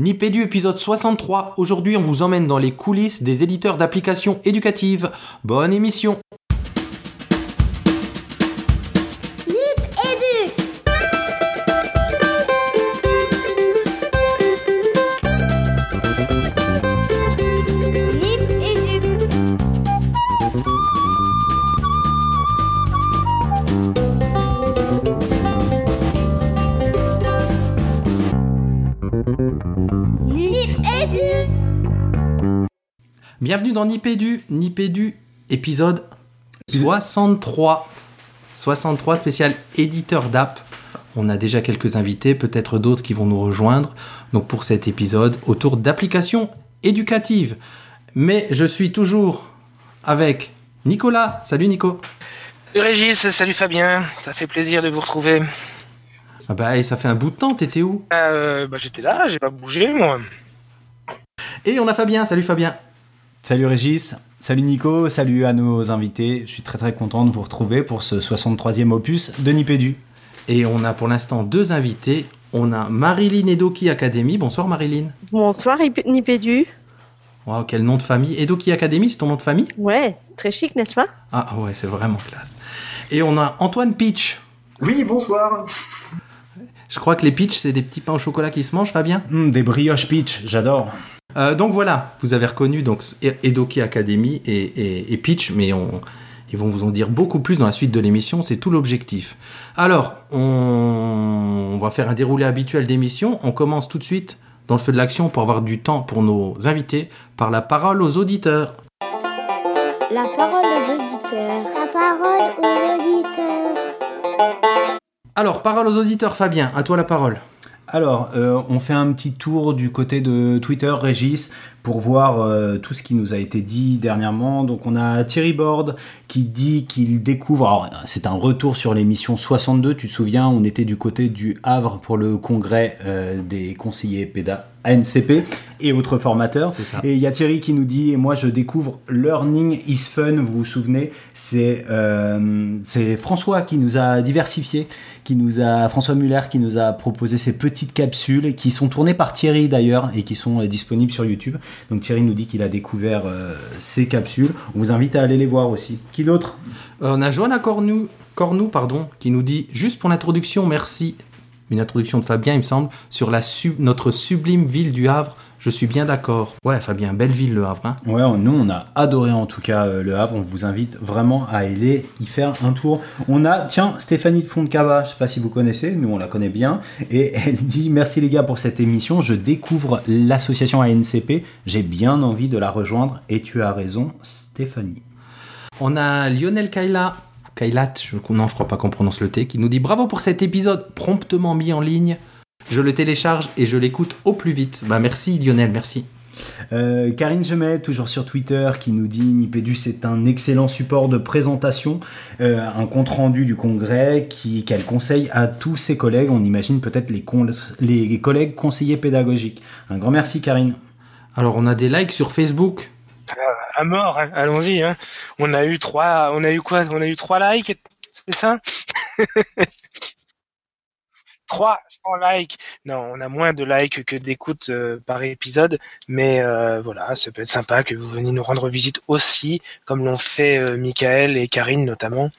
Nipédu épisode 63. Aujourd'hui, on vous emmène dans les coulisses des éditeurs d'applications éducatives. Bonne émission. Bienvenue dans Nipédu. Nipédu épisode 63. 63 spécial éditeur d'app. On a déjà quelques invités, peut-être d'autres qui vont nous rejoindre. Donc pour cet épisode autour d'applications éducatives. Mais je suis toujours avec Nicolas. Salut Nico. Salut Régis, salut Fabien, ça fait plaisir de vous retrouver. Ah bah et ça fait un bout de temps, t'étais où? Euh, bah, j'étais là, j'ai pas bougé moi. Et on a Fabien. Salut Fabien. Salut Régis, salut Nico, salut à nos invités. Je suis très très content de vous retrouver pour ce 63e opus de Nipédu. Et on a pour l'instant deux invités. On a Marilyn Edoki Academy. Bonsoir Marilyn. Bonsoir Ip- Nipédu. Wow, quel nom de famille. Edoki Academy, c'est ton nom de famille? Ouais, c'est très chic, n'est-ce pas? Ah ouais, c'est vraiment classe. Et on a Antoine Peach. Oui, bonsoir. Je crois que les Peach, c'est des petits pains au chocolat qui se mangent, Fabien? Hum, des brioches peach, j'adore. Euh, donc voilà, vous avez reconnu donc Edoki Academy et, et- et Peach, mais on, ils vont vous en dire beaucoup plus dans la suite de l'émission, c'est tout l'objectif. Alors, on, on va faire un déroulé habituel d'émission. On commence tout de suite dans le feu de l'action pour avoir du temps pour nos invités, par la parole aux auditeurs. La parole aux auditeurs. La parole aux auditeurs. Alors, parole aux auditeurs, Fabien, à toi la parole. Alors, euh, on fait un petit tour du côté de Twitter, Régis, pour voir euh, tout ce qui nous a été dit dernièrement. Donc, on a Thierry Borde qui dit qu'il découvre. Alors, c'est un retour sur l'émission 62. Tu te souviens, on était du côté du Havre pour le congrès euh, des conseillers PEDA. ANCP et autres formateurs. Et il y a Thierry qui nous dit, et moi je découvre Learning is Fun, vous vous souvenez, c'est c'est François qui nous a diversifié, nous a, François Muller qui nous a proposé ces petites capsules qui sont tournées par Thierry d'ailleurs et qui sont euh, disponibles sur YouTube. Donc Thierry nous dit qu'il a découvert euh, ces capsules. On vous invite à aller les voir aussi. Qui d'autre? Euh, on a Joanna Cornou, qui nous dit juste pour l'introduction, merci. Une introduction de Fabien, il me semble, sur la notre sublime ville du Havre. Je suis bien d'accord. Ouais, Fabien, belle ville le Havre. hein. Ouais, nous on a adoré en tout cas euh, le Havre. On vous invite vraiment à aller y faire un tour. On a, tiens, Stéphanie de Fontcava, je sais pas si vous connaissez, nous on la connaît bien, et elle dit merci les gars pour cette émission. Je découvre l'association ANCP. J'ai bien envie de la rejoindre et tu as raison, Stéphanie. On a Lionel Kaila, Kailat, je, non, je crois pas qu'on prononce le T, qui nous dit bravo pour cet épisode promptement mis en ligne. Je le télécharge et je l'écoute au plus vite. Bah merci Lionel, merci. Euh, Karine Gemet, toujours sur Twitter, qui nous dit Nipédu, c'est un excellent support de présentation, euh, un compte-rendu du congrès qui- qu'elle conseille à tous ses collègues. On imagine peut-être les, collègues conseillers pédagogiques. Un grand merci, Karine. Alors on a des likes sur Facebook. À mort, hein, allons-y. Hein. On a eu trois, on a eu quoi? On a eu trois likes, c'est ça? 300 likes. Non, on a moins de likes que d'écoutes euh, par épisode, mais euh, voilà, ça peut être sympa que vous veniez nous rendre visite aussi, comme l'ont fait euh, Michael et Karine notamment.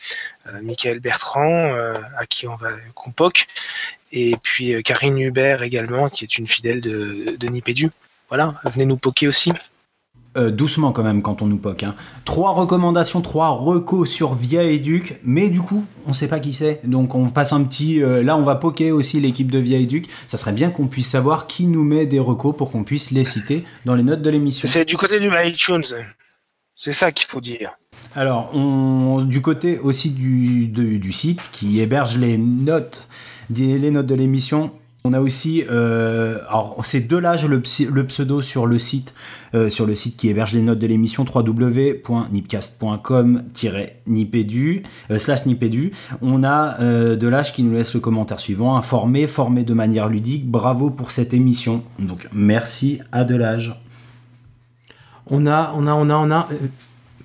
Michael Bertrand, à qui on va qu'on poque, et puis Karine Hubert également, qui est une fidèle de, de Nipédu. Voilà, venez nous poker aussi. Euh, doucement quand même quand on nous poque. Hein. Trois recommandations, trois recos sur Via Educ, mais du coup, on sait pas qui c'est. Donc on passe un petit... euh, là, on va poker aussi l'équipe de Via Educ. Ça serait bien qu'on puisse savoir qui nous met des recos pour qu'on puisse les citer dans les notes de l'émission. C'est du côté du iTunes. C'est ça qu'il faut dire. Alors, on, du côté aussi du, de- du site qui héberge les notes, les notes de l'émission, on a aussi, euh, alors c'est Delage le, psy- le pseudo sur le site, euh, sur le site qui héberge les notes de l'émission www.nipcast.com-nipedu euh, slash nipedu. On a euh, Delage qui nous laisse le commentaire suivant informé, formé de manière ludique. Bravo pour cette émission. Donc merci à Delage. On a, on a, on a, on a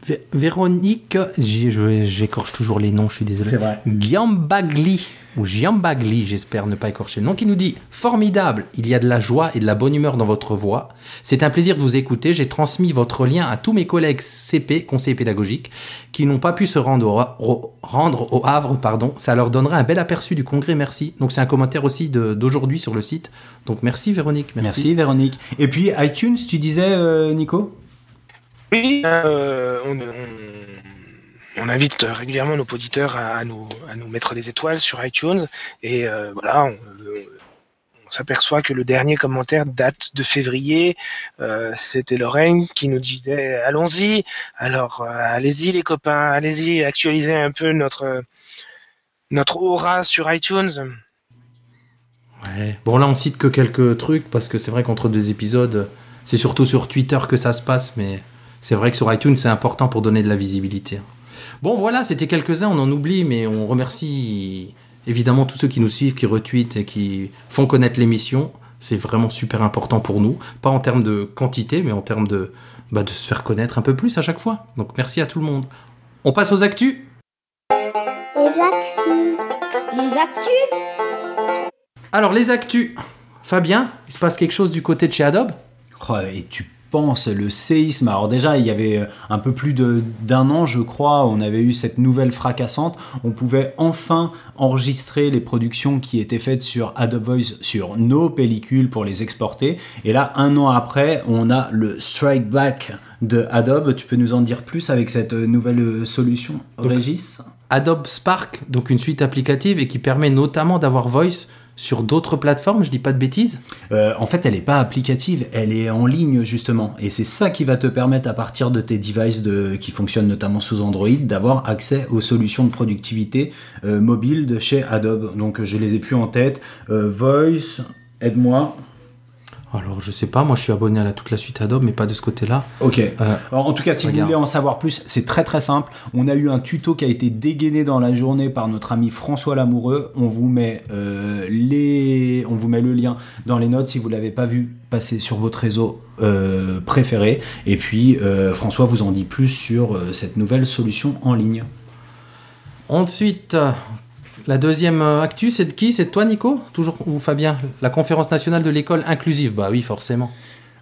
Vé- Véronique, j'écorche toujours les noms, je suis désolé. C'est vrai. Giambagli, ou Giambagli, j'espère ne pas écorcher le nom, qui nous dit Formidable, il y a de la joie et de la bonne humeur dans votre voix. C'est un plaisir de vous écouter. J'ai transmis votre lien à tous mes collègues CP, conseillers pédagogiques, qui n'ont pas pu se rendre au, au- rendre au Havre. Pardon. Ça leur donnera un bel aperçu du congrès. Merci. Donc, c'est un commentaire aussi de- d'aujourd'hui sur le site. Donc, merci Véronique. Merci. Merci. Véronique. Et puis iTunes, tu disais, euh, Nico? Oui, euh, on, on- on invite régulièrement nos auditeurs à, nous, à nous mettre des étoiles sur iTunes. Et euh, voilà, on, on s'aperçoit que le dernier commentaire date de février. Euh, C'était Lorraine qui nous disait Allons-y. Alors, euh, allez-y, les copains, allez-y, actualisez un peu notre, notre aura sur iTunes. Ouais. Bon, là, on cite que quelques trucs parce que c'est vrai qu'entre deux épisodes, c'est surtout sur Twitter que ça se passe, mais c'est vrai que sur iTunes, c'est important pour donner de la visibilité. Bon, voilà, c'était quelques-uns, on en oublie, mais on remercie évidemment tous ceux qui nous suivent, qui retweetent et qui font connaître l'émission. C'est vraiment super important pour nous, pas en termes de quantité, mais en termes de, bah, de se faire connaître un peu plus à chaque fois. Donc merci à tout le monde. On passe aux actus. Les actus. Les actus Alors les actus. Fabien, il se passe quelque chose du côté de chez Adobe? Oh, Et tu le séisme. Alors, déjà, il y avait euh, un peu plus de- d'un an, je crois, on avait eu cette nouvelle fracassante. On pouvait enfin enregistrer les productions qui étaient faites sur Adobe Voice sur nos pellicules pour les exporter. Et là, un an après, on a le strike back de Adobe. Tu peux nous en dire plus avec cette euh, nouvelle euh, solution, Donc, Régis? Adobe Spark, donc une suite applicative et qui permet notamment d'avoir Voice sur d'autres plateformes, je dis pas de bêtises? Euh, en fait, elle n'est pas applicative, elle est en ligne justement. Et c'est ça qui va te permettre, à partir de tes devices de, qui fonctionnent notamment sous Android, d'avoir accès aux solutions de productivité euh, mobile de chez Adobe. Donc, je les ai plus en tête. Euh, Voice, aide-moi. Alors je sais pas, moi je suis abonné à la, toute la suite Adobe, mais pas de ce côté-là. Ok. Euh, Alors, en tout cas, si vous voulez en savoir plus, c'est très très simple. On a eu un tuto qui a été dégainé dans la journée par notre ami François Lamoureux. On vous met euh, les, on vous met le lien dans les notes si vous l'avez pas vu passer sur votre réseau euh, préféré. Et puis François vous en dit plus sur cette nouvelle solution en ligne. ensuite, la deuxième euh, actu, c'est de qui? C'est de toi Nico? Toujours ou Fabien? La conférence nationale de l'école inclusive, bah oui forcément.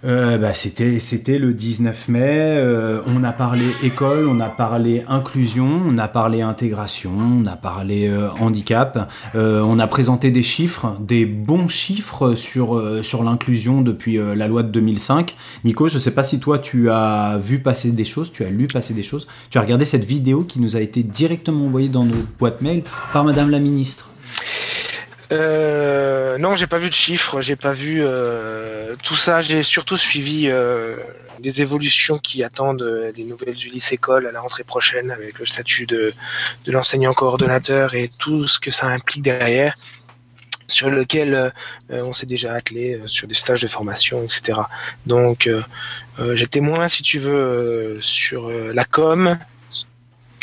Euh, bah, c'était, c'était le 19 mai. euh, on a parlé école, on a parlé inclusion, on a parlé intégration, on a parlé euh, handicap. euh, on a présenté des chiffres, des bons chiffres sur, sur l'inclusion depuis la loi de 2005. Nico, je sais pas si toi tu as vu passer des choses, tu as lu passer des choses. Tu as regardé cette vidéo qui nous a été directement envoyée dans notre boîte mail par Madame la ministre. Euh, non, j'ai pas vu de chiffres, j'ai pas vu euh, tout ça. J'ai surtout suivi euh, les évolutions qui attendent euh, les nouvelles Ulysse écoles à la rentrée prochaine avec le statut de, de l'enseignant coordonnateur et tout ce que ça implique derrière, sur lequel euh, on s'est déjà attelé euh, sur des stages de formation, etc. Donc, euh, euh, j'étais moins, si tu veux, euh, sur euh, la com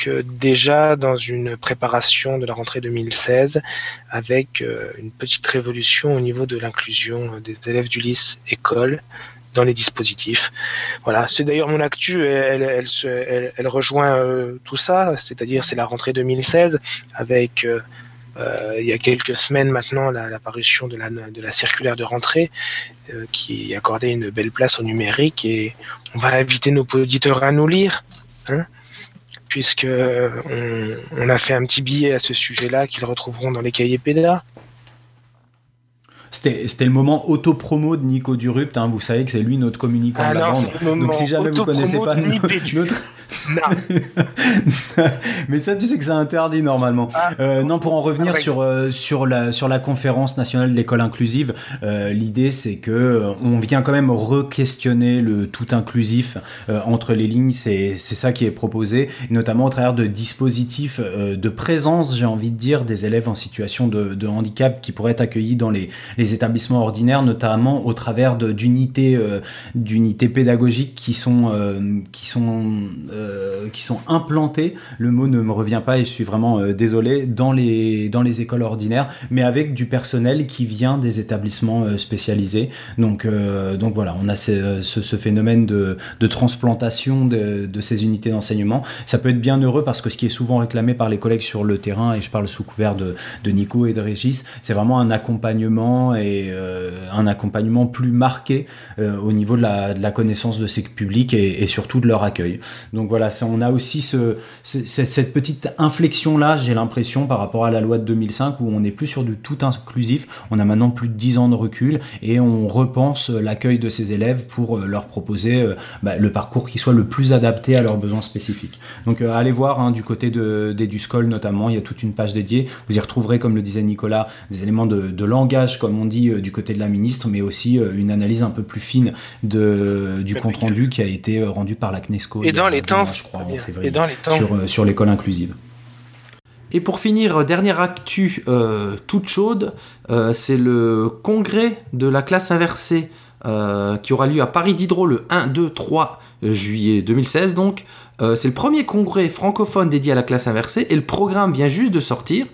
que déjà dans une préparation de la rentrée 2016 avec euh, une petite révolution au niveau de l'inclusion des élèves d'Ulysse école dans les dispositifs. Voilà, c'est d'ailleurs mon actu, elle, rejoint euh, tout ça, c'est-à-dire c'est la rentrée 2016 avec euh, euh, il y a quelques semaines maintenant la, la de la, de la circulaire de rentrée euh, qui accordait une belle place au numérique et on va inviter nos auditeurs à nous lire. Hein puisque euh, on, on a fait un petit billet à ce sujet-là qu'ils retrouveront dans les cahiers PDA. C'était, le moment auto-promo de Nico Durupt. hein. Vous savez que c'est lui notre communicant Ah de la non, bande. Donc si jamais vous auto-promo connaissez pas notre... Mais ça, tu sais que c'est interdit normalement. Ah. Euh, non, pour en revenir Ah, sur, euh, sur, la, sur la conférence nationale de l'école inclusive, euh, l'idée c'est que on vient quand même re-questionner le tout inclusif entre les lignes. C'est c'est ça qui est proposé, notamment au travers de dispositifs de présence, j'ai envie de dire, des élèves en situation de, de handicap qui pourraient être accueillis dans les, les établissements ordinaires, notamment au travers de- d'unités d'unités pédagogiques qui sont, qui sont euh, qui sont implantés, le mot ne me revient pas et je suis vraiment euh, désolé, dans les, dans les écoles ordinaires, mais avec du personnel qui vient des établissements euh, spécialisés. Donc, donc voilà, on a ce, phénomène de, de transplantation de, ces unités d'enseignement. Ça peut être bien heureux parce que ce qui est souvent réclamé par les collègues sur le terrain, et je parle sous couvert de, de Nico et de Régis, c'est vraiment un accompagnement et un accompagnement plus marqué au niveau de la, de la connaissance de ces publics et, et surtout de leur accueil. Donc voilà, ça, on a aussi ce, ce- cette, petite inflexion-là, j'ai l'impression, par rapport à la loi de 2005, où on n'est plus sur du tout inclusif, on a maintenant plus de 10 ans de recul et on repense l'accueil de ces élèves pour euh, leur proposer euh, bah, le parcours qui soit le plus adapté à leurs besoins spécifiques. Donc euh, allez voir hein, du côté de, d'Eduscol notamment, il y a toute une page dédiée. Vous y retrouverez, comme le disait Nicolas, des éléments de, de langage, comme on dit, euh, du côté de la ministre, mais aussi euh, une analyse un peu plus fine de, du Avec- compte rendu qui a été euh, rendu par la CNESCO. Et dans les temps, mois, je crois, en février, et dans les temps. sur, euh, sur l'école inclusive. Et pour finir, euh, dernière actu euh, toute chaude, euh, c'est le congrès de la classe inversée euh, qui aura lieu à Paris Diderot le 1, 2, 3 juillet 2016 donc. Euh, c'est le premier congrès francophone dédié à la classe inversée et le programme vient juste de sortir.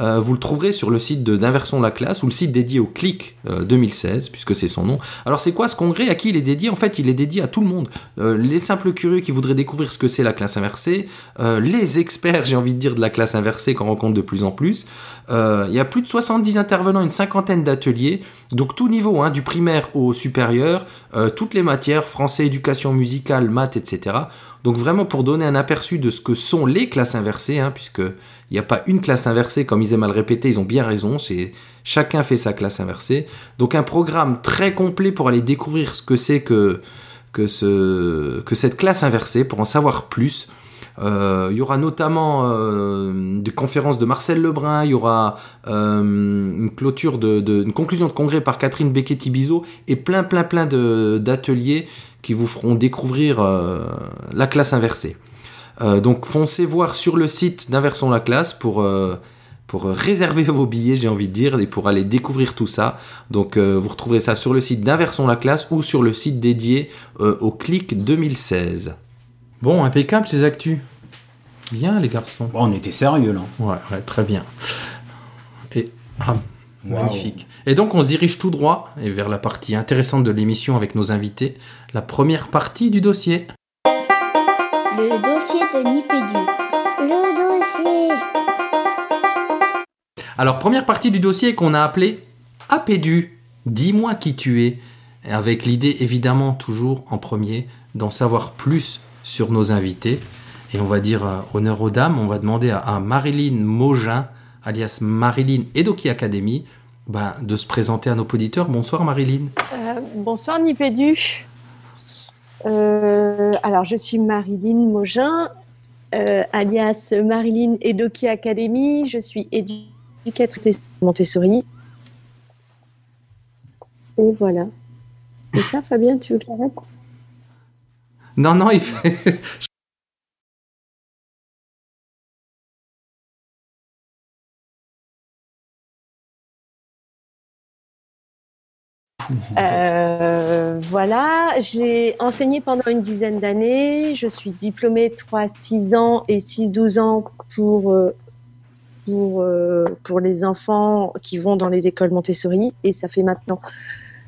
Euh, vous le trouverez sur le site d'Inversons la classe ou le site dédié au CLIC euh, 2016 puisque c'est son nom. Alors c'est quoi ce congrès? À qui il est dédié? En fait il est dédié à tout le monde. Euh, les simples curieux qui voudraient découvrir ce que c'est la classe inversée, euh, les experts, j'ai envie de dire, de la classe inversée qu'on rencontre de plus en plus. Euh, Il y a plus de 70 intervenants, une cinquantaine d'ateliers, donc tout niveau, hein, du primaire au supérieur, euh, toutes les matières, français, éducation musicale, maths, etc. Donc vraiment pour donner un aperçu de ce que sont les classes inversées, hein, puisque il n'y a pas une classe inversée, comme ils aiment à le répéter, ils ont bien raison, c'est chacun fait sa classe inversée. Donc un programme très complet pour aller découvrir ce que c'est que, que, ce, que cette classe inversée, pour en savoir plus. Euh, il y aura notamment euh, des conférences de Marcel Lebrun, il y aura euh, une clôture une conclusion de congrès par Catherine Becchetti-Bizot et plein plein plein d'ateliers qui vous feront découvrir la classe inversée. Donc foncez voir sur le site d'Inversons la classe pour, réserver vos billets, j'ai envie de dire, et pour aller découvrir tout ça. Donc vous retrouverez ça sur le site d'Inversons la classe ou sur le site dédié au CLIC 2016. Bon, impeccable ces actus. Bien les garçons. Bon, on était sérieux là. Ouais, ouais, très bien. Et ah, magnifique. Et donc on se dirige tout droit et vers la partie intéressante de l'émission avec nos invités, la première partie du dossier. Le dossier de Nipédu. Le dossier. Alors première partie du dossier qu'on a appelé Apédu, dis-moi qui tu es, avec l'idée évidemment toujours en premier d'en savoir plus sur nos invités. Et on va dire euh, honneur aux dames, on va demander à, Marilyn Mogin, alias Marilyn Edoki Academy, ben, de se présenter à nos auditeurs. Bonsoir Marilyn. Euh, bonsoir Nipédu. Euh, alors, je suis Marilyn euh, alias Marilyn Edoki Academy. Je suis éducatrice Montessori. Et voilà. C'est ça, Fabien, tu veux que j'arrête? Non, non, il fait... Euh, voilà, j'ai enseigné pendant une dizaine d'années. Je suis diplômée 3-6 ans et 6-12 ans pour, euh, euh, pour les enfants qui vont dans les écoles Montessori. Et ça fait maintenant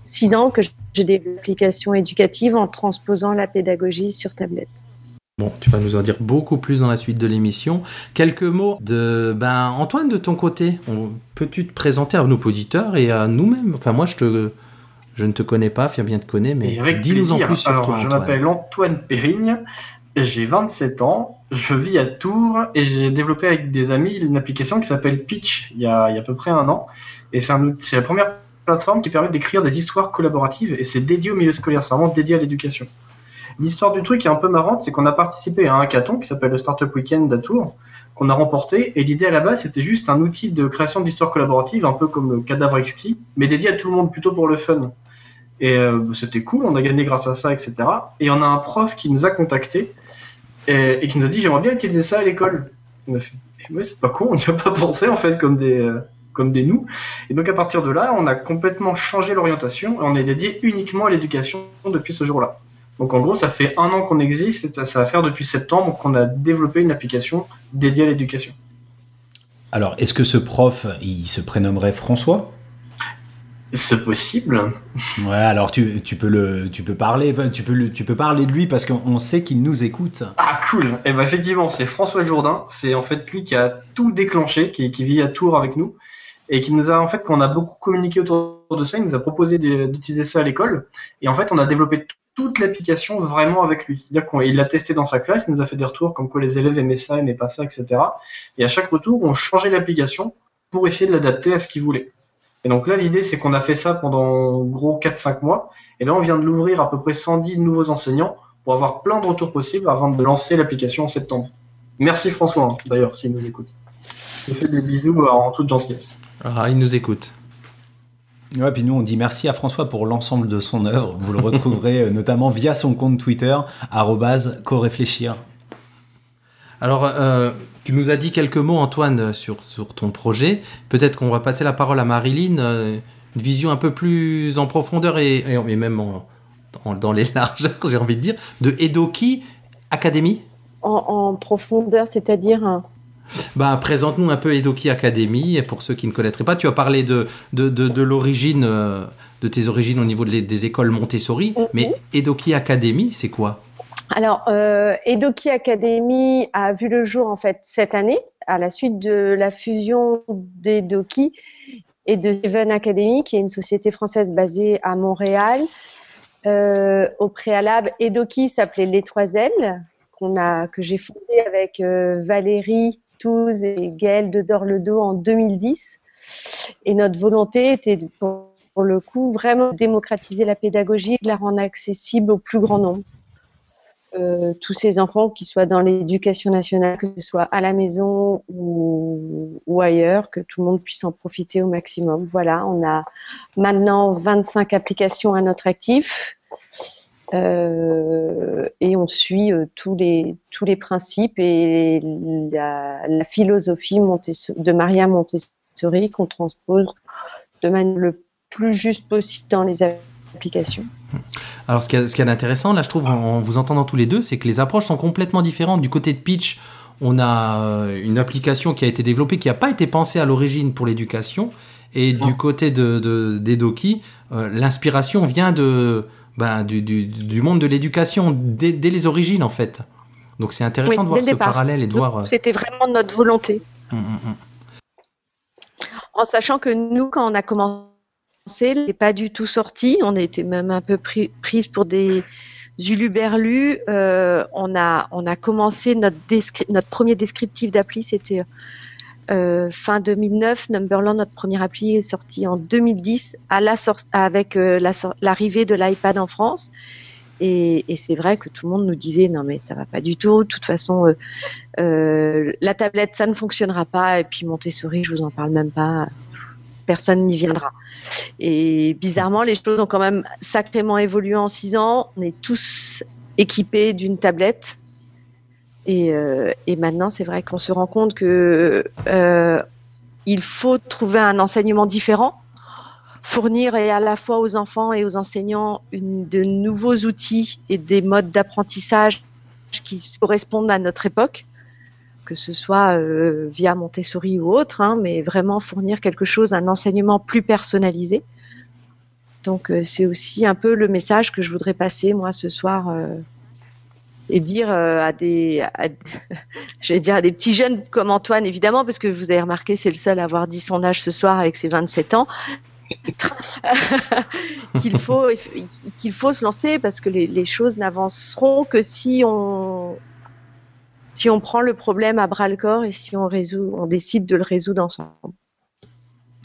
6 ans que j'ai des applications éducatives en transposant la pédagogie sur tablette. Bon, tu vas nous en dire beaucoup plus dans la suite de l'émission. Quelques mots de ben Antoine de ton côté. Peux-tu te présenter à nos auditeurs et à nous-mêmes? Enfin moi je te je ne te connais pas, Fabien te connaît, mais dis-nous en plus sur Alors, toi je Antoine. m'appelle Antoine Périgne, j'ai 27 ans, je vis à Tours et j'ai développé avec des amis une application qui s'appelle Pitch il y, a, il y a à peu près un an. Et c'est un outil- c'est la première plateforme qui permet d'écrire des histoires collaboratives et c'est dédié au milieu scolaire, c'est vraiment dédié à l'éducation. L'histoire du truc est un peu marrante, c'est qu'on a participé à un hackathon qui s'appelle le Startup Weekend à Tours, qu'on a remporté, et l'idée à la base c'était juste un outil de création d'histoires collaboratives, un peu comme le cadavre exquis, mais dédié à tout le monde plutôt pour le fun. Et euh, c'était cool, on a gagné grâce à ça, etc. Et on a un prof qui nous a contactés et, qui nous a dit j'aimerais bien utiliser ça à l'école. On a fait ouais, c'est pas con, on n'y a pas pensé en fait comme des euh, comme des nous. Et donc à partir de là, on a complètement changé l'orientation et on est dédié uniquement à l'éducation depuis ce jour-là. Donc en gros, ça fait un an qu'on existe, et ça, ça va faire depuis septembre qu'on a développé une application dédiée à l'éducation. Alors, est-ce que ce prof, il se prénommerait François? C'est possible. Ouais, alors tu, tu peux le, tu peux parler, tu peux tu peux parler de lui parce qu'on sait qu'il nous écoute. Ah cool. Et ben effectivement, c'est François Jourdain. C'est en fait lui qui a tout déclenché, qui, qui vit à Tours avec nous et qui nous a en fait qu'on a beaucoup communiqué autour de ça. Il nous a proposé d'utiliser ça à l'école et en fait on a développé toute l'application vraiment avec lui. C'est-à-dire qu'il l'a testé dans sa classe, il nous a fait des retours comme quoi les élèves aimaient ça, aimaient pas ça, etc. Et à chaque retour, on changeait l'application pour essayer de l'adapter à ce qu'il voulait. Et donc là, l'idée, c'est qu'on a fait ça pendant en gros 4-5 mois. Et là, on vient de l'ouvrir à peu près 110 nouveaux enseignants pour avoir plein de retours possibles avant de lancer l'application en septembre. Merci François, hein, d'ailleurs, s'il nous écoute. Je fais des bisous euh, en toute gentillesse. Ah, il nous écoute. Ouais, puis nous on dit merci à François pour l'ensemble de son œuvre. Vous le retrouverez euh, notamment via son compte Twitter @coréfléchir. Alors, euh, tu nous as dit quelques mots, Antoine, sur, sur ton projet. Peut-être qu'on va passer la parole à Marilyn. euh, une vision un peu plus en profondeur et, et- et même en- en- dans les largeurs, j'ai envie de dire, de Edoki Academy? En, en profondeur, c'est-à-dire Bah, présente-nous un peu Edoki Academy. Pour ceux qui ne connaîtraient pas, tu as parlé de, de, de, de l'origine, euh, de tes origines au niveau de les- des écoles Montessori. Mhm. Mais Edoki Academy, c'est quoi? Alors, euh, Edoki Academy a vu le jour en fait cette année, à la suite de la fusion d'Edoki et de Seven Academy, qui est une société française basée à Montréal. Euh, au préalable, Edoki s'appelait Les Trois Ailes, qu'on a, que j'ai fondé avec euh, Valérie Et Gaëlle de Dorledo en 2010. Et notre volonté était, de- pour, le coup, vraiment démocratiser la pédagogie de la rendre accessible au plus grand nombre euh, tous ces enfants, qui soient dans l'éducation nationale, que ce soit à la maison ou ailleurs, que tout le monde puisse en profiter au maximum. Voilà, on a maintenant 25 applications à notre actif. Euh, et on suit euh, tous les tous les principes et la, la philosophie Montessori- de Maria Montessori qu'on transpose de manière le plus juste possible dans les applications. Alors, ce qu'il y a d'intéressant, là, je trouve, en, vous entendant tous les deux, c'est que les approches sont complètement différentes. Du côté de Pitch, on a euh, une application qui a été développée, qui n'a pas été pensée à l'origine pour l'éducation. Et du côté de, de, d'Edoki, euh, l'inspiration vient de, ben, du, du, du monde de l'éducation, dès, dès les origines, en fait. Donc, c'est intéressant Oui, de voir ce départ. parallèle et de voir. euh, C'était vraiment notre volonté. hum, hum, hum. En sachant que nous, quand on a commencé, n'est pas du tout sorti. On était même un peu pris, prise pour des uluberlus. Euh, on, a, on a commencé notre, notre premier descriptif d'appli, c'était euh, fin 2009. Numberland, notre première appli, est sortie en 2010 à la sor- avec euh, l'arrivée de l'iPad en France. Et, c'est vrai que tout le monde nous disait non mais ça va pas du tout. De toute façon, euh, la tablette ça ne fonctionnera pas. Et puis Montessori, je vous en parle même pas. Personne n'y viendra. Et bizarrement, les choses ont quand même sacrément évolué en six ans. On est tous équipés d'une tablette. Et, euh, et maintenant, c'est vrai qu'on se rend compte que euh, il faut trouver un enseignement différent, fournir à la fois aux enfants et aux enseignants de nouveaux outils et des modes d'apprentissage qui correspondent à notre époque, que ce soit euh, via Montessori ou autre, hein, mais vraiment fournir quelque chose, un enseignement plus personnalisé. Donc c'est aussi un peu le message que je voudrais passer moi ce soir et dire euh, à des, à- j'allais dire à des petits jeunes comme Antoine évidemment parce que vous avez remarqué c'est le seul à avoir dit son âge ce soir avec ses 27 ans qu'il faut qu'il faut se lancer parce que les, les choses n'avanceront que si on si on prend le problème à bras le corps et si on résout on décide de le résoudre ensemble.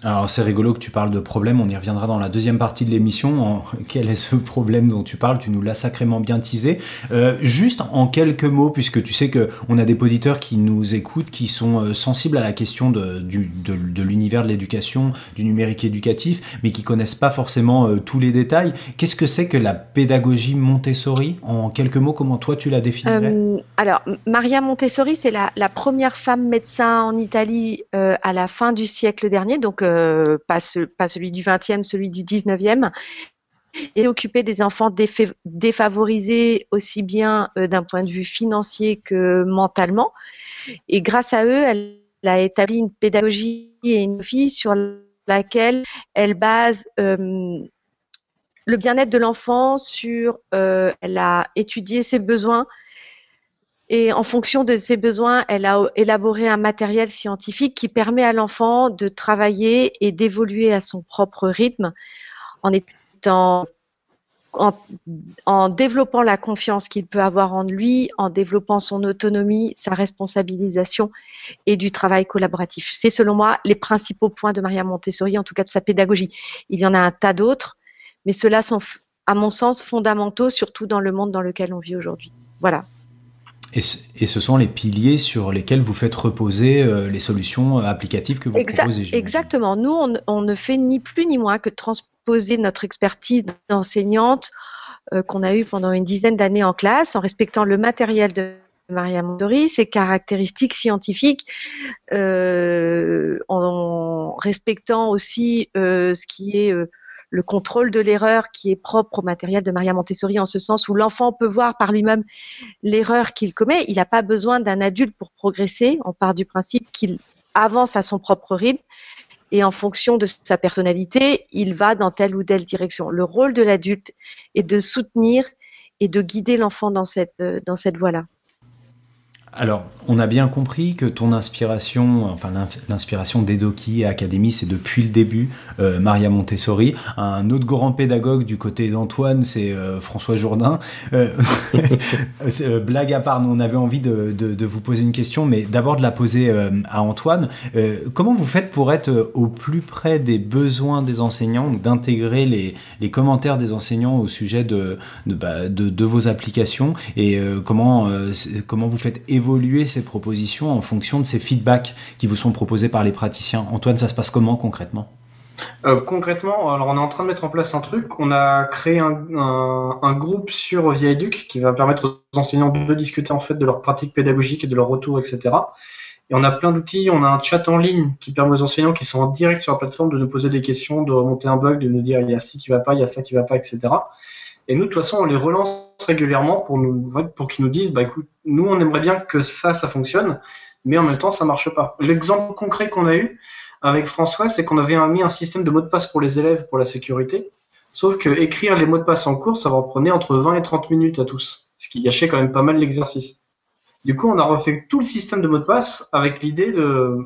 Alors c'est rigolo que tu parles de problème, on y reviendra dans la deuxième partie de l'émission. Quel est ce problème dont tu parles? Tu nous l'as sacrément bien teasé. Euh, juste en quelques mots, puisque tu sais que on a des auditeurs qui nous écoutent, qui sont euh, sensibles à la question de, l'univers de l'éducation, du numérique éducatif, mais qui connaissent pas forcément euh, tous les détails. Qu'est-ce que c'est que la pédagogie Montessori? En quelques mots, comment toi tu la définirais? Alors, Maria Montessori, c'est la, la première femme médecin en Italie à la fin du siècle dernier, donc euh, pas, ce- pas celui du 20e, celui du 19e. et occuper des enfants défavorisés aussi bien euh, d'un point de vue financier que mentalement. Et grâce à eux, elle a établi une pédagogie et une vie sur laquelle elle base euh, le bien-être de l'enfant sur, elle a étudié ses besoins et en fonction de ses besoins, elle a élaboré un matériel scientifique qui permet à l'enfant de travailler et d'évoluer à son propre rythme en en, développant la confiance qu'il peut avoir en lui, en développant son autonomie, sa responsabilisation et du travail collaboratif. C'est selon moi les principaux points de Maria Montessori, en tout cas de sa pédagogie. Il y en a un tas d'autres, mais ceux-là sont, à mon sens, fondamentaux, surtout dans le monde dans lequel on vit aujourd'hui. Voilà. Et ce, sont les piliers sur lesquels vous faites reposer euh, les solutions euh, applicatives que vous proposez. Exactement. Nous, on, ne fait ni plus ni moins que transposer notre expertise d'enseignante euh, qu'on a eue pendant une dizaine d'années en classe, en respectant le matériel de Maria Mondori, ses caractéristiques scientifiques, en respectant aussi ce qui est le contrôle de l'erreur qui est propre au matériel de Maria Montessori en ce sens où l'enfant peut voir par lui-même l'erreur qu'il commet. Il n'a pas besoin d'un adulte pour progresser. On part du principe qu'il avance à son propre rythme et en fonction de sa personnalité, il va dans telle ou telle direction. Le rôle de l'adulte est de soutenir et de guider l'enfant dans cette, cette voie-là. Alors, on a bien compris que ton inspiration, enfin l'inspiration d'Edoki et Académie, c'est depuis le début euh, Maria Montessori. Un autre grand pédagogue du côté d'Antoine, c'est euh, François Jourdain. Euh, blague à part, nous on avait envie de, vous poser une question, mais d'abord de la poser à Antoine. comment vous faites pour être au plus près des besoins des enseignants, d'intégrer les, commentaires des enseignants au sujet de, de, bah, vos applications? Et comment, comment vous faites évoluer évoluer ces propositions en fonction de ces feedbacks qui vous sont proposés par les praticiens. Antoine, ça se passe comment concrètement? Euh, concrètement, alors on est en train de mettre en place un truc. On a créé un, groupe sur Via Educ qui va permettre aux enseignants de discuter en fait de leurs pratiques pédagogiques et de leur retour, etc. Et on a plein d'outils. On a un chat en ligne qui permet aux enseignants qui sont en direct sur la plateforme de nous poser des questions, de remonter un bug, de nous dire il y a ci qui va pas, il y a ça qui va pas, etc. Et nous, de toute façon, on les relance régulièrement pour qu'ils nous disent, bah écoute, nous, on aimerait bien que ça, ça fonctionne, mais en même temps, ça marche pas. L'exemple concret qu'on a eu avec François, c'est qu'on avait mis un système de mots de passe pour les élèves pour la sécurité. Sauf que écrire les mots de passe en cours, ça va prenait entre 20 et 30 minutes à tous. Ce qui gâchait quand même pas mal l'exercice. Du coup, on a refait tout le système de mots de passe avec l'idée de,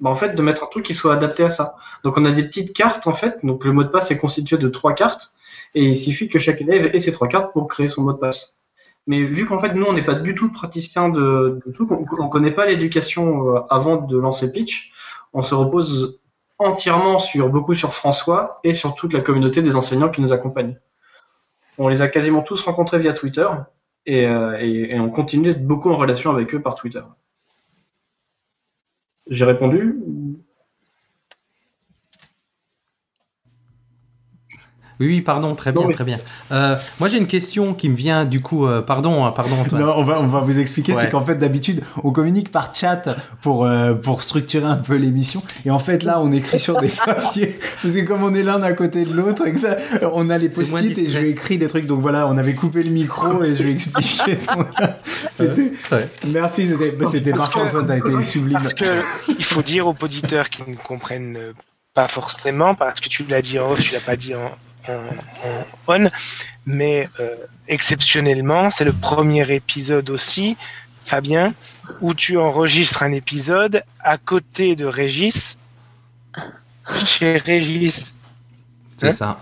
bah, en fait, de mettre un truc qui soit adapté à ça. Donc, on a des petites cartes, en fait. Donc, le mot de passe est constitué de trois cartes et il suffit que chaque élève ait ses trois cartes pour créer son mot de passe. Mais vu qu'en fait nous on n'est pas du tout praticien de, tout, on, ne connaît pas l'éducation euh, avant de lancer Pitch, on se repose entièrement sur beaucoup sur François et sur toute la communauté des enseignants qui nous accompagnent. On les a quasiment tous rencontrés via Twitter et, euh, et on continue d'être beaucoup en relation avec eux par Twitter. J'ai répondu Oui, oui, pardon, très bien, très bien. Euh, moi, j'ai une question qui me vient du coup. Euh, pardon, hein, pardon, Antoine. Non, on va, on va vous expliquer. C'est qu'en fait, d'habitude, on communique par chat pour euh, pour structurer un peu l'émission. Et en fait, là, on écrit sur des papiers parce que comme on est l'un à côté de l'autre, on a les post-it et je lui écris des trucs. Donc voilà, on avait coupé le micro et je lui ai expliqué. c'était. Merci, c'était c'était parfait, Antoine. T'as été sublime. Parce que il faut dire aux auditeurs qui ne comprennent pas forcément, parce que tu l'as dit en off, tu l'as pas dit en, on, mais euh, exceptionnellement, c'est le premier épisode aussi, Fabien, où tu enregistres un épisode à côté de Régis, chez Régis. C'est ça.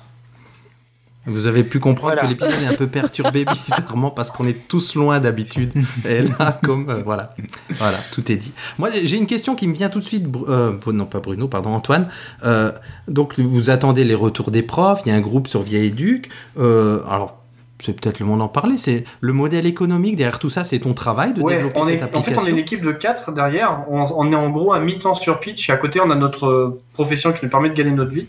Vous avez pu comprendre que l'épisode est un peu perturbé bizarrement parce qu'on est tous loin d'habitude. Et là, comme euh, voilà, voilà, tout est dit. Moi, j'ai une question qui me vient tout de suite. Euh, non, pas Bruno, pardon, Antoine. Euh, donc, vous attendez les retours des profs. Il y a un groupe sur Via Éduc. alors, c'est peut-être le monde en parler. C'est le modèle économique derrière tout ça. C'est ton travail de développer cette application. En fait, on est une équipe de quatre derrière. On, on est en gros à mi-temps sur Pitch. Et à côté, on a notre profession qui nous permet de gagner notre vie.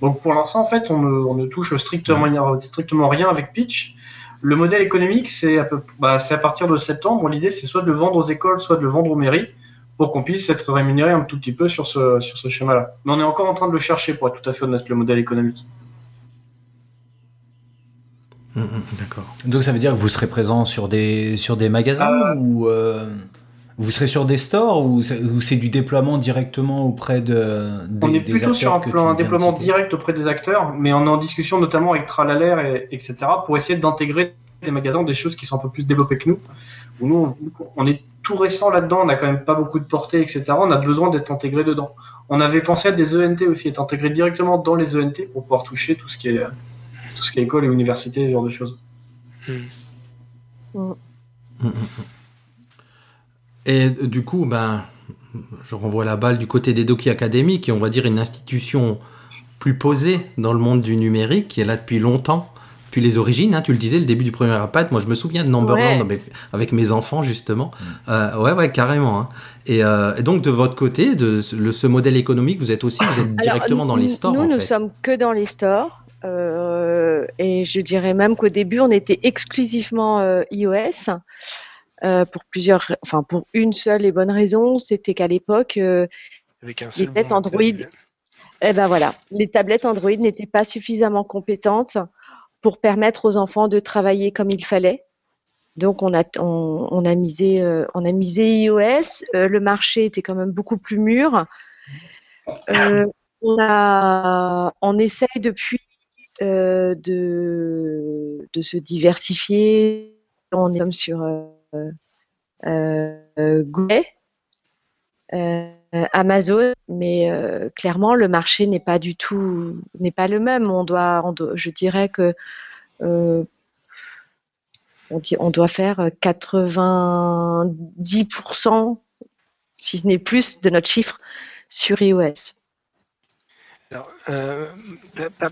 Donc pour l'instant, en fait, on ne, touche strictement, strictement rien avec Pitch. Le modèle économique, c'est à, bah, à partir de septembre. L'idée, c'est soit de le vendre aux écoles, soit de le vendre aux mairies, pour qu'on puisse être rémunéré un tout petit peu sur ce, sur ce schéma-là. Mais on est encore en train de le chercher, pour être tout à fait honnête, le modèle économique. Hum, hum, D'accord. Donc ça veut dire que vous serez présent sur des, sur des magasins Euh. ou euh, vous serez sur des stores ou c'est du déploiement directement auprès de, des, On est plutôt sur un, plan- déploiement citer direct auprès des acteurs, mais on est en discussion notamment avec Tralaler et etc. pour essayer d'intégrer des magasins, des choses qui sont un peu plus développées que nous. Où nous, on, est tout récent là-dedans, on n'a quand même pas beaucoup de portée, etc. On a besoin d'être intégré dedans. On avait pensé à des ENT aussi, être intégré directement dans les ENT pour pouvoir toucher tout ce qui est tout ce qui est école et université, ce genre de choses. Hum, hum. Et du coup, ben, je renvoie la balle du côté des Doki Academy, qui est, on va dire, une institution plus posée dans le monde du numérique, qui est là depuis longtemps, depuis les origines. hein. tu le disais, le début du premier iPad. Moi, je me souviens de Numberland Ouais. avec mes enfants, justement. Euh, ouais, ouais, carrément. hein. Et, euh, et donc, de votre côté, de ce, le- ce modèle économique, vous êtes aussi, vous êtes directement Alors, dans les nous- stores, Nous, en nous fait. sommes que dans les stores. euh, et je dirais même qu'au début, on était exclusivement euh, iOS. Euh, pour plusieurs, enfin pour une seule et bonne raison, c'était qu'à l'époque, euh, Les bon Android. modèle. eh ben voilà, les tablettes Android n'étaient pas suffisamment compétentes pour permettre aux enfants de travailler comme il fallait. Donc on a, on, on a misé, euh, on a misé iOS. le marché était quand même beaucoup plus mûr. On, a, on essaye depuis euh, de, de se diversifier. On est comme sur euh, Google, euh, Amazon, mais euh, clairement le marché n'est pas du tout n'est pas le même. On doit, je dirais que euh, on, dit- on doit faire 90%, si ce n'est plus, de notre chiffre sur iOS. Alors, euh,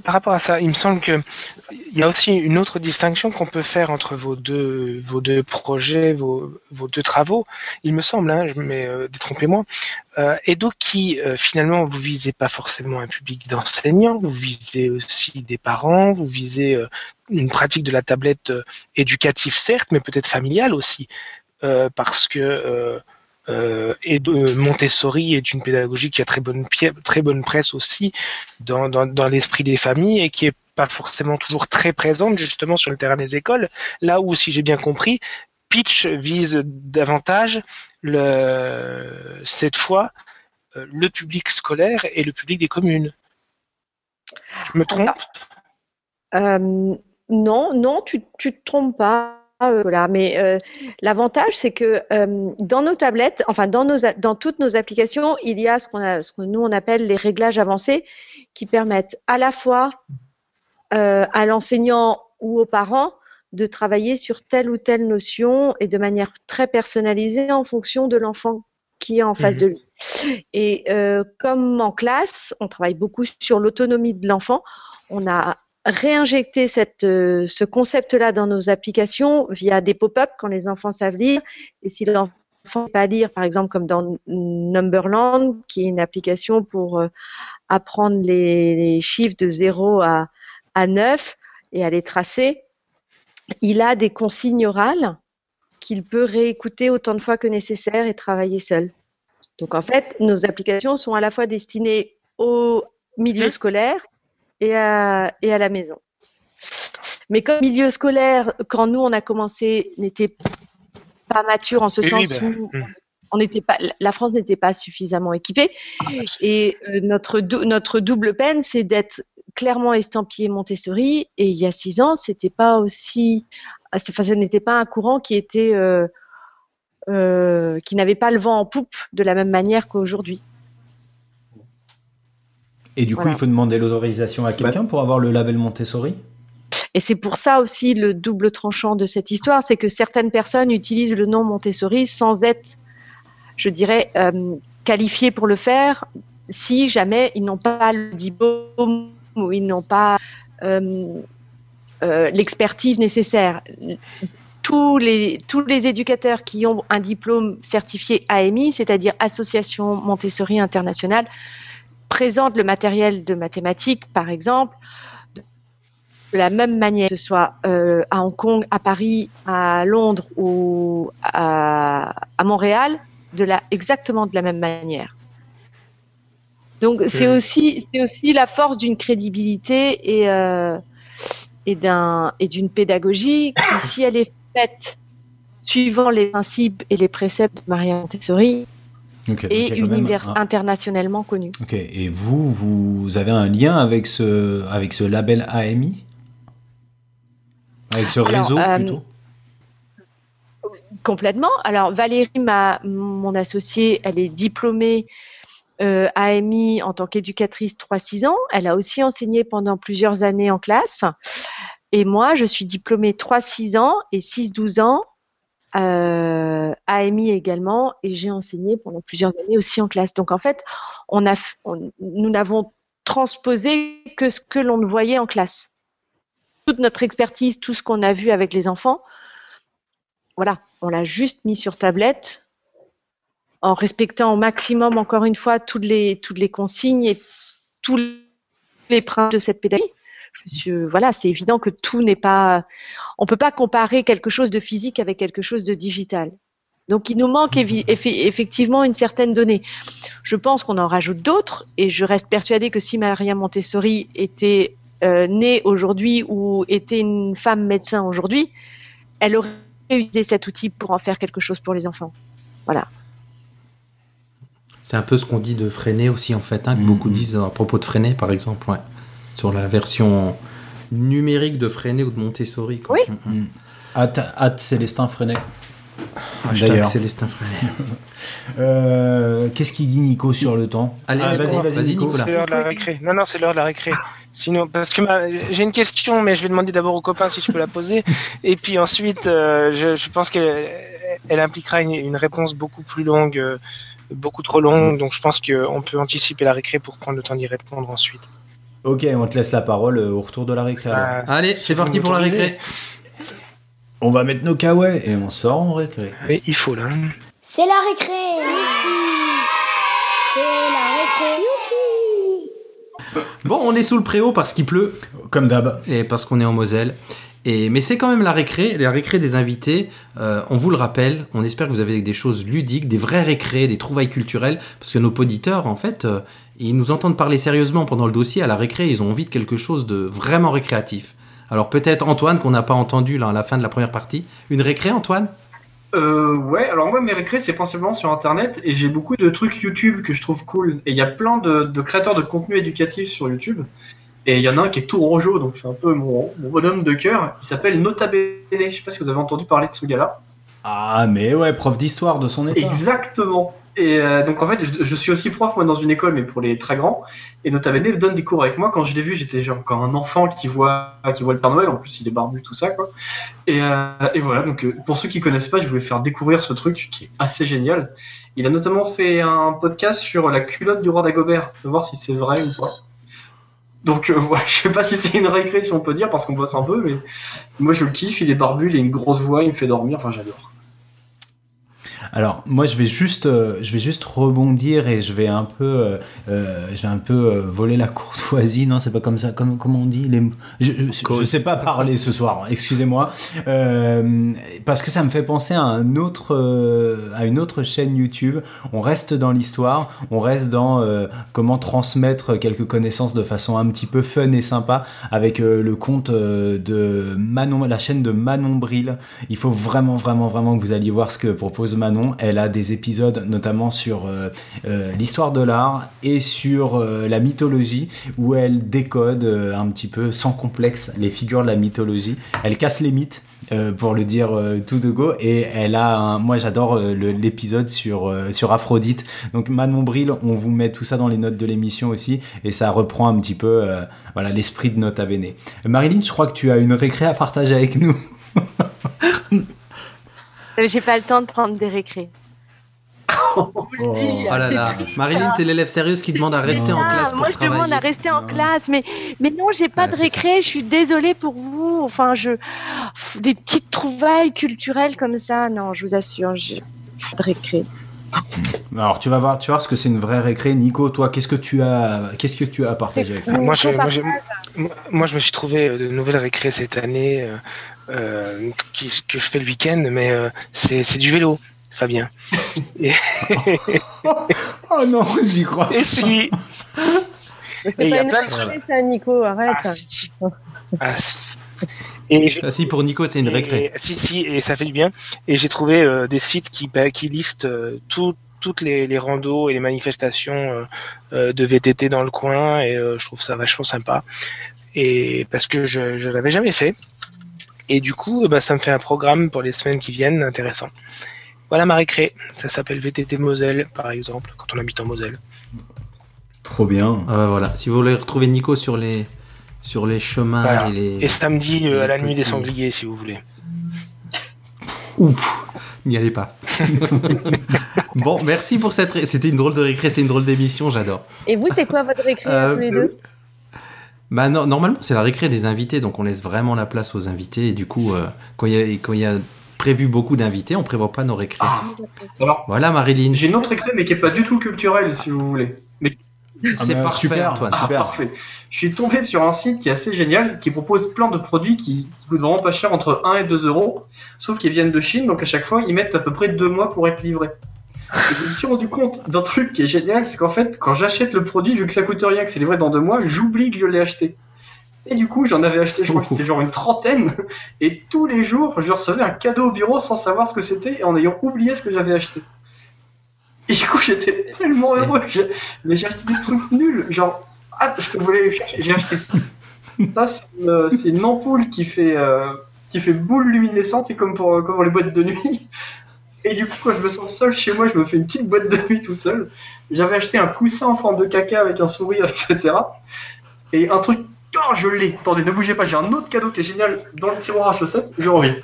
par, rapport à ça, il me semble que il y a aussi une autre distinction qu'on peut faire entre vos deux, projets, vos, vos deux travaux. Il me semble, hein, mais euh, détrompez-moi. Euh, Edoki, euh, finalement, vous visez pas forcément un public d'enseignants, vous visez aussi des parents, vous visez une pratique de la tablette éducative, certes, mais peut-être familiale aussi, parce que euh, et Montessori est une pédagogie qui a très bonne, très bonne presse aussi dans, dans, l'esprit des familles et qui est pas forcément toujours très présente justement sur le terrain des écoles. Là où, si j'ai bien compris, Pitch vise davantage cette fois euh, le public scolaire et le public des communes. Je me trompe? Euh, non, non, tu, tu te trompes pas. Euh, voilà. Mais euh, l'avantage, c'est que euh, dans nos tablettes, enfin dans, nos, a- dans toutes nos applications, il y a ce, qu'on a, ce que nous on appelle les réglages avancés qui permettent à la fois euh, à l'enseignant ou aux parents de travailler sur telle ou telle notion et de manière très personnalisée en fonction de l'enfant qui est en face Mhm. de lui. Et euh, comme en classe, on travaille beaucoup sur l'autonomie de l'enfant, on a réinjecté cette, euh, ce concept-là dans nos applications via des pop-up quand les enfants savent lire. Et si l'enfant ne sait pas lire, par exemple comme dans Numberland, qui est une application pour euh, apprendre les, les chiffres de 0 à, à 9 et à les tracer, il a des consignes orales qu'il peut réécouter autant de fois que nécessaire et travailler seul. Donc en fait, nos applications sont à la fois destinées au milieu Mhm. scolaire et à, et à la maison. Mais comme milieu scolaire, quand nous on a commencé, n'était pas mature en ce sens où hmm. on n'était pas, la France n'était pas suffisamment équipée. Et euh, notre, dou- notre double peine, c'est d'être clairement estampillé Montessori. Et il y a six ans, c'était pas aussi, enfin, ce n'était pas un courant qui était, euh, euh, qui n'avait pas le vent en poupe de la même manière qu'aujourd'hui. Et du coup, Voilà. il faut demander l'autorisation à quelqu'un pour avoir le label Montessori? Et c'est pour ça aussi le double tranchant de cette histoire, c'est que certaines personnes utilisent le nom Montessori sans être, je dirais, euh, qualifiées pour le faire, si jamais ils n'ont pas le diplôme ou ils n'ont pas euh, euh, l'expertise nécessaire. Tous les, tous les éducateurs qui ont un diplôme certifié AMI, c'est-à-dire Association Montessori Internationale, présentent le matériel de mathématiques, par exemple, de la même manière, que ce soit euh, à Hong Kong, à Paris, à Londres ou à, à Montréal, de la, exactement de la même manière. Donc c'est aussi, la force d'une crédibilité et, euh, et d'une pédagogie qui, si elle est faite suivant les principes et les préceptes de Maria Montessori, Ok, donc est il y a quand même univers- un- internationalement connue. Ok, et vous, vous avez un lien avec ce, avec ce label AMI Avec ce Alors, réseau euh, plutôt? Complètement. Alors Valérie, ma, mon associée, elle est diplômée euh, AMI en tant qu'éducatrice 3-6 ans. Elle a aussi enseigné pendant plusieurs années en classe. Et moi, je suis diplômée 3-6 ans et 6-12 ans euh, AMI également. Et j'ai enseigné pendant plusieurs années aussi en classe. Donc en fait, on a, on- nous n'avons transposé que ce que l'on voyait en classe. Toute notre expertise, tout ce qu'on a vu avec les enfants, voilà, on l'a juste mis sur tablette en respectant au maximum, encore une fois, toutes les, toutes les consignes et tous les principes de cette pédagogie. Je suis- euh, voilà, c'est évident que tout n'est pas. On peut pas comparer quelque chose de physique avec quelque chose de digital. Donc, il nous manque effe- effectivement une certaine donnée. Je pense qu'on en rajoute d'autres, et je reste persuadée que si Maria Montessori était euh, née aujourd'hui ou était une femme médecin aujourd'hui, elle aurait utilisé cet outil pour en faire quelque chose pour les enfants. Voilà. C'est un peu ce qu'on dit de Freinet aussi, en fait, hein, que Mhm. beaucoup disent à propos de Freinet, par exemple, ouais. Sur la version numérique de Freinet ou de Montessori. quoi. Oui. Mm. Hâte, hâte Célestin Freinet. Hashtag D'ailleurs. Célestin Freinet. Euh, Qu'est-ce qu'il dit Nico sur le temps? Allez, Ah, vas-y, vas-y, Nico. C'est l'heure de la récré. Non, non, c'est l'heure de la récré. Sinon, parce que ma- j'ai une question, mais je vais demander d'abord aux copains si je peux la poser. Et puis ensuite, euh, je, je pense qu'elle elle impliquera une, une réponse beaucoup plus longue, euh, beaucoup trop longue. Donc je pense qu'on peut anticiper la récré pour prendre le temps d'y répondre ensuite. Ok, on te laisse la parole euh, au retour de la récré. Ah, Allez, c'est parti pour la récré. On va mettre nos kawaii et on sort en récré. Oui, il faut là. C'est la récré. C'est la récré. Bon, on est sous le préau parce qu'il pleut Comme d'hab. et parce qu'on est en Moselle. Et, mais c'est quand même la récré, la récré des invités. Euh, on vous le rappelle, on espère que vous avez des choses ludiques, des vraies récrés, des trouvailles culturelles, parce que nos auditeurs, en fait, euh, ils nous entendent parler sérieusement pendant le dossier à la récré, ils ont envie de quelque chose de vraiment récréatif. Alors peut-être Antoine, qu'on n'a pas entendu là à la fin de la première partie. Une récré, Antoine? Euh, ouais, alors moi mes récrés c'est principalement sur internet et j'ai beaucoup de trucs YouTube que je trouve cool. Et il y a plein de, de créateurs de contenu éducatif sur YouTube. Et il y en a un qui est tout rojo, donc c'est un peu mon, mon bonhomme de cœur. Il s'appelle Nota Bene. Je sais pas si vous avez entendu parler de ce gars-là. Ah, mais ouais, prof d'histoire de son état. Exactement. Et euh, donc en fait, je, je suis aussi prof moi dans une école, mais pour les très grands. Et Nota Bene donne des cours avec moi. Quand je l'ai vu, j'étais genre encore un enfant qui voit qui voit le Père Noël. En plus, il est barbu, tout ça quoi. Et, euh, et voilà. Donc euh, pour ceux qui connaissent pas, je voulais faire découvrir ce truc qui est assez génial. Il a notamment fait un podcast sur la culotte du roi d'Agobert, savoir si c'est vrai ou pas. Donc euh, voilà, je sais pas si c'est une récré si on peut dire parce qu'on bosse un peu, mais moi je le kiffe. Il est barbu, il a une grosse voix, il me fait dormir. Enfin, j'adore. Alors moi je vais juste euh, je vais juste rebondir et je vais un peu euh, euh, je vais un peu euh, voler la courtoisie. Non c'est pas comme ça. Comme comment on dit les je, je, je sais pas parler ce soir excusez-moi. Euh, parce que ça me fait penser à un autre à une autre chaîne YouTube. On reste dans l'histoire. On reste dans comment transmettre quelques connaissances de façon un petit peu fun et sympa avec le compte de Manon la chaîne de Manon Bril. Il faut vraiment, vraiment, vraiment que vous alliez voir ce que propose Manon. Elle a des épisodes notamment sur euh, euh, l'histoire de l'art et sur euh, la mythologie où elle décode un petit peu sans complexe les figures de la mythologie. Elle casse les mythes. pour le dire tout de go et elle a un, moi j'adore l'épisode sur sur Aphrodite donc Manon Bril on vous met tout ça dans les notes de l'émission aussi et ça reprend un petit peu voilà l'esprit de Nota Bene Marilyn je crois que tu as une récré à partager avec nous J'ai pas le temps de prendre des récrés. Oh. Oh là là, Marilyn, c'est l'élève sérieuse qui demande à rester en Ah, classe pour moi, je travailler. demande à rester en Non. classe, mais, mais non, j'ai pas Ah, de récré. Je suis désolée pour vous. Enfin, je des petites trouvailles culturelles comme ça, non, je vous assure, j'ai pas de récré. Alors tu vas voir, tu vas voir ce que c'est une vraie récré. Nico, toi, qu'est-ce que tu as, qu'est-ce que tu as partagé avec nous Moi, je, moi, je, moi- moi, je me suis trouvé euh, de nouvelles récré cette année euh, euh, qui- que je fais le week-end, mais euh, c'est c'est du vélo, Fabien. Oh non, j'y crois. Et si Mais Et C'est pas a une plein de récré, ça, Nico, arrête. Ah, si. Ah, si. Et Ah, si, pour Nico, c'est une Et- récré. Si, si, et ça fait du bien. Et j'ai trouvé euh, des sites qui, bah, qui listent euh, tout- toutes les, les randos et les manifestations euh, euh, de VTT dans le coin, et euh, je trouve ça vachement sympa. Et parce que je je l'avais jamais fait. Et du coup, bah, ça me fait un programme pour les semaines qui viennent intéressant. Voilà ma récré. Ça s'appelle VTT Moselle, par exemple, quand on habite en Moselle. Trop bien. Ah, bah, voilà. Si vous voulez retrouver Nico sur les, sur les chemins Voilà. et les. Et samedi, euh, à la nuit des sangliers, si vous voulez. Ouf N'y allez pas. bon, merci pour cette. ré- C'était une drôle de récré, c'est une drôle d'émission, j'adore. Et vous, c'est quoi votre récré Euh, tous les deux? Bah, no- normalement, c'est la récré des invités, donc on laisse vraiment la place aux invités. Et du coup, euh, quand il y a, quand il y a prévu beaucoup d'invités, on prévoit pas nos récrés. Ah, alors, Voilà, Marilyn. j'ai une autre écrit, mais qui est pas du tout culturelle, si vous voulez. Mais C'est bah, parfait, super. Antoine. Ah, Super. parfait. Je suis tombé sur un site qui est assez génial, qui propose plein de produits qui, qui coûtent vraiment pas cher, entre 1 et 2 euros, sauf qu'ils viennent de Chine, donc à chaque fois, ils mettent à peu près 2 mois pour être livrés. Je me suis rendu compte d'un truc qui est génial, c'est qu'en fait, quand j'achète le produit, vu que ça coûte rien, que c'est livré dans 2 mois, j'oublie que je l'ai acheté. Et du coup, j'en avais acheté, je crois que c'était genre une trentaine, et tous les jours, je recevais un cadeau au bureau sans savoir ce que c'était, et en ayant oublié ce que j'avais acheté. Et du coup, j'étais tellement heureux, mais j'ai acheté des trucs nuls, genre ah, je voulais le chercher. J'ai acheté ça. Ça, c'est une, c'est une ampoule qui fait, euh, qui fait boule luminescente, c'est comme pour, comme pour les boîtes de nuit. Et du coup, quand je me sens seul chez moi, je me fais une petite boîte de nuit tout seul. J'avais acheté un coussin en forme de caca avec un sourire, etc. Et un truc. Oh, je l'ai Attendez, ne bougez pas, j'ai un autre cadeau qui est génial dans le tiroir à chaussettes. Je reviens.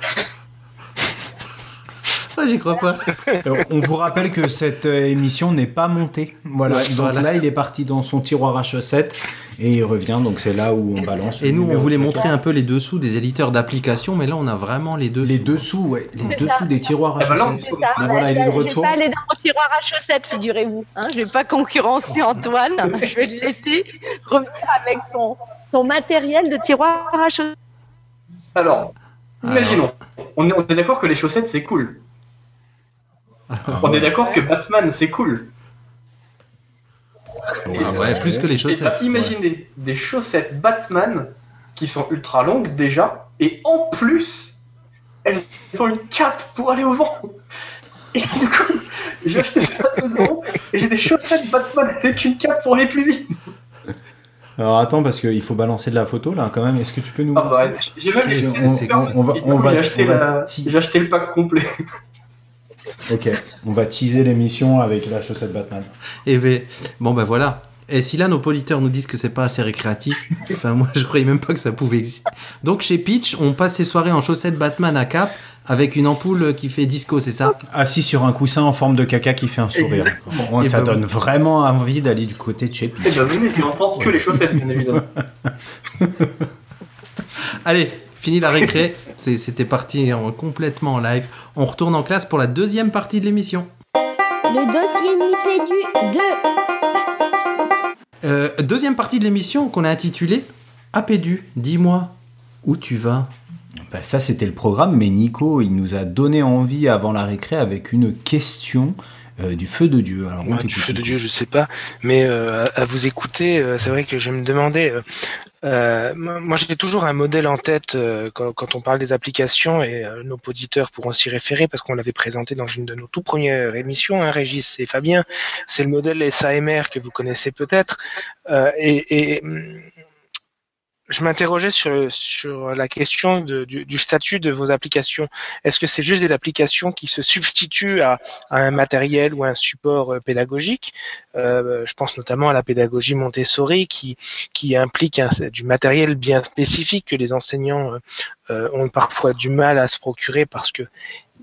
Ah, J'y crois pas. Euh, On vous rappelle que cette euh, émission n'est pas montée. Voilà. Ouais, donc voilà. là, il est parti dans son tiroir à chaussettes et il revient. Donc c'est là où on balance. Et nous, on voulait montrer un peu les dessous des éditeurs d'applications, mais là, on a vraiment les deux. les dessous, ouais, les dessous ça. des tiroirs à Eh ben là, chaussettes. Ça. Ben voilà, il est de je vais retour. pas aller dans mon tiroir à chaussettes, figurez-vous. Hein, je vais pas concurrencer Antoine. je vais le laisser revenir avec son, son matériel de tiroir à chaussettes. Alors, imaginons. On est, on est d'accord que les chaussettes, c'est cool. On est d'accord que Batman, c'est cool. Ah ouais, plus que les Et bah, chaussettes. imaginez des chaussettes Batman qui sont ultra longues déjà, et en plus, elles ont une cape pour aller au vent. Et du coup, j'ai acheté ça à 2 euros, et j'ai des chaussettes Batman avec une cape pour aller plus vite. Alors attends, parce qu'il faut balancer de la photo là quand même. Est-ce que tu peux nous. Ah bah, j'ai même on- on- on va- on va- acheté, on va la- ti- j'ai acheté le pack complet. Ok, on va teaser l'émission avec la chaussette Batman. Et ben, bon, ben voilà. Et si là, nos auditeurs nous disent que c'est pas assez récréatif, enfin, moi, je croyais même pas que ça pouvait exister. Donc, chez Pitch, on passe ses soirées en chaussettes Batman à cap avec une ampoule qui fait disco, c'est ça? Assis sur un coussin en forme de caca qui fait un sourire. Bon, Et ça bah donne vraiment envie d'aller du côté de chez Et Pitch. bah venez, il n'emporte que les chaussettes, bien évidemment. Allez, fini la récré. C'était parti en, complètement en live. On retourne en classe pour la deuxième partie de l'émission. Le dossier Nipédu 2. Euh, deuxième partie de l'émission qu'on a intitulée Apédu, dis-moi où tu vas. Bah, ça, c'était le programme, mais Nico, il nous a donné envie avant la récré avec une question euh, du feu de Dieu. Alors, Ouais, du feu de. Dieu, je sais pas, mais euh, à, à vous écouter, euh, c'est vrai que je me demandais. Euh, moi, j'ai toujours un modèle en tête euh, quand, quand on parle des applications et euh, nos auditeurs pourront s'y référer parce qu'on l'avait présenté dans une de nos tout premières émissions, hein, Régis et Fabien. C'est le modèle SAMR que vous connaissez peut-être. Euh, et, et, je m'interrogeais sur, sur la question de- du, du statut de vos applications. Est-ce que c'est juste des applications qui se substituent à, à un matériel ou un support euh, pédagogique? Euh, Je pense notamment à la pédagogie Montessori qui, qui implique du matériel bien spécifique que les enseignants euh, euh, ont parfois du mal à se procurer parce que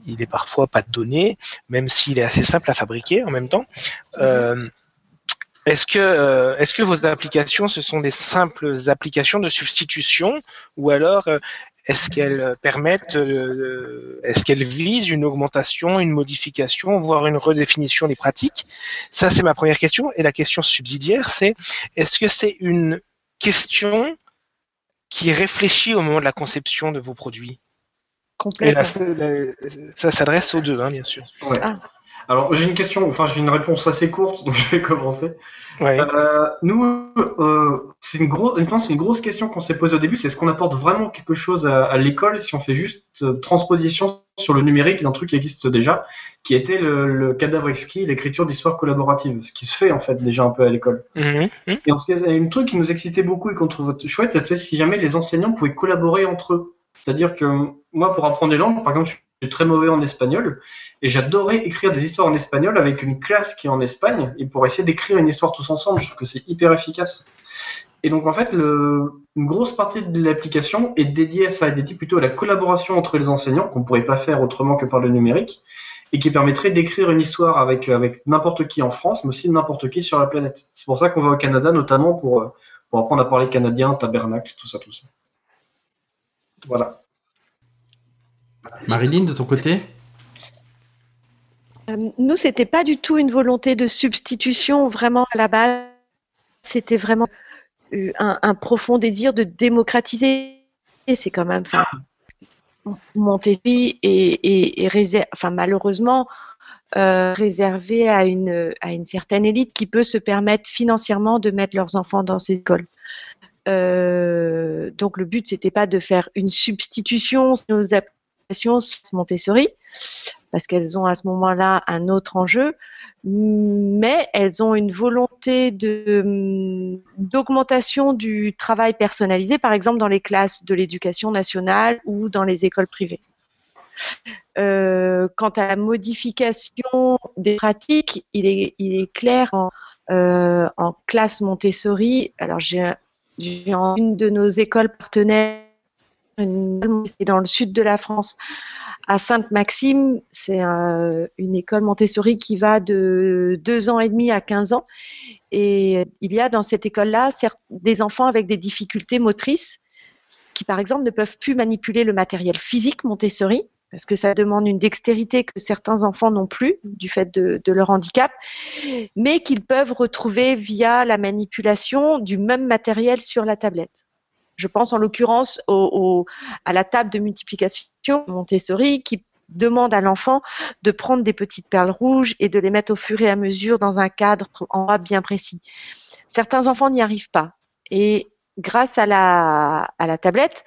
il est parfois pas donné, même s'il est assez simple à fabriquer en même temps. Euh, est-ce que, euh, est-ce que vos applications, ce sont des simples applications de substitution ou alors euh, est-ce qu'elles permettent, euh, est-ce qu'elles visent une augmentation, une modification, voire une redéfinition des pratiques? Ça, c'est ma première question. Et la question subsidiaire, c'est est-ce que c'est une question qui est réfléchie au moment de la conception de vos produits? Et Complètement. la- la- ça s'adresse aux deux, hein, bien sûr. Ouais. Ah. Alors, j'ai une question, enfin, j'ai une réponse assez courte, donc je vais commencer. Ouais. Euh, nous, euh, c'est une c'est une grosse question qu'on s'est posée au début, c'est est-ce qu'on apporte vraiment quelque chose à, à l'école si on fait juste euh, transposition sur le numérique d'un truc qui existe déjà, qui était le, le cadavre exquis, l'écriture d'histoire collaborative, ce qui se fait en fait déjà un peu à l'école. Mhm. Mhm. Et en ce cas, il y a un truc qui nous excitait beaucoup et qu'on trouve chouette, c'est si jamais les enseignants pouvaient collaborer entre eux. C'est-à-dire que moi, pour apprendre les langues, par exemple, très mauvais en espagnol et j'adorais écrire des histoires en espagnol avec une classe qui est en Espagne et pour essayer d'écrire une histoire tous ensemble. Je trouve que c'est hyper efficace. Et donc, en fait, le, une grosse partie de l'application est dédiée à ça, est dédiée plutôt à la collaboration entre les enseignants qu'on pourrait pas faire autrement que par le numérique et qui permettrait d'écrire une histoire avec, avec n'importe qui en France, mais aussi n'importe qui sur la planète. C'est pour ça qu'on va au Canada, notamment pour, euh, pour apprendre à parler canadien, tabernacle, tout ça, tout ça. Voilà. Marilyn, de ton côté Euh, Nous, c'était pas du tout une volonté de substitution, vraiment à la base. C'était vraiment euh, un, profond désir de démocratiser. Et c'est quand même, enfin, Montessori enfin, malheureusement euh, réservé à une, certaine élite qui peut se permettre financièrement de mettre leurs enfants dans ces écoles. Donc le but c'était pas de faire une substitution Montessori parce qu'elles ont à ce moment-là un autre enjeu, mais elles ont une volonté de d'augmentation du travail personnalisé, par exemple dans les classes de l'éducation nationale ou dans les écoles privées. Euh, quant à la modification des pratiques, il est, clair en, euh, en classe Montessori. Alors j'ai une de nos écoles partenaires, c'est dans le sud de la France, à Sainte-Maxime. C'est euh, une école Montessori qui va de 2 ans et demi à 15 ans. Et il y a dans cette école-là des enfants avec des difficultés motrices qui, par exemple, ne peuvent plus manipuler le matériel physique Montessori parce que ça demande une dextérité que certains enfants n'ont plus du fait de leur handicap, mais qu'ils peuvent retrouver via la manipulation du même matériel sur la tablette. Je pense en l'occurrence à la table de multiplication Montessori qui demande à l'enfant de prendre des petites perles rouges et de les mettre au fur et à mesure dans un cadre en A bien précis. Certains enfants n'y arrivent pas. Et grâce à la, à la tablette,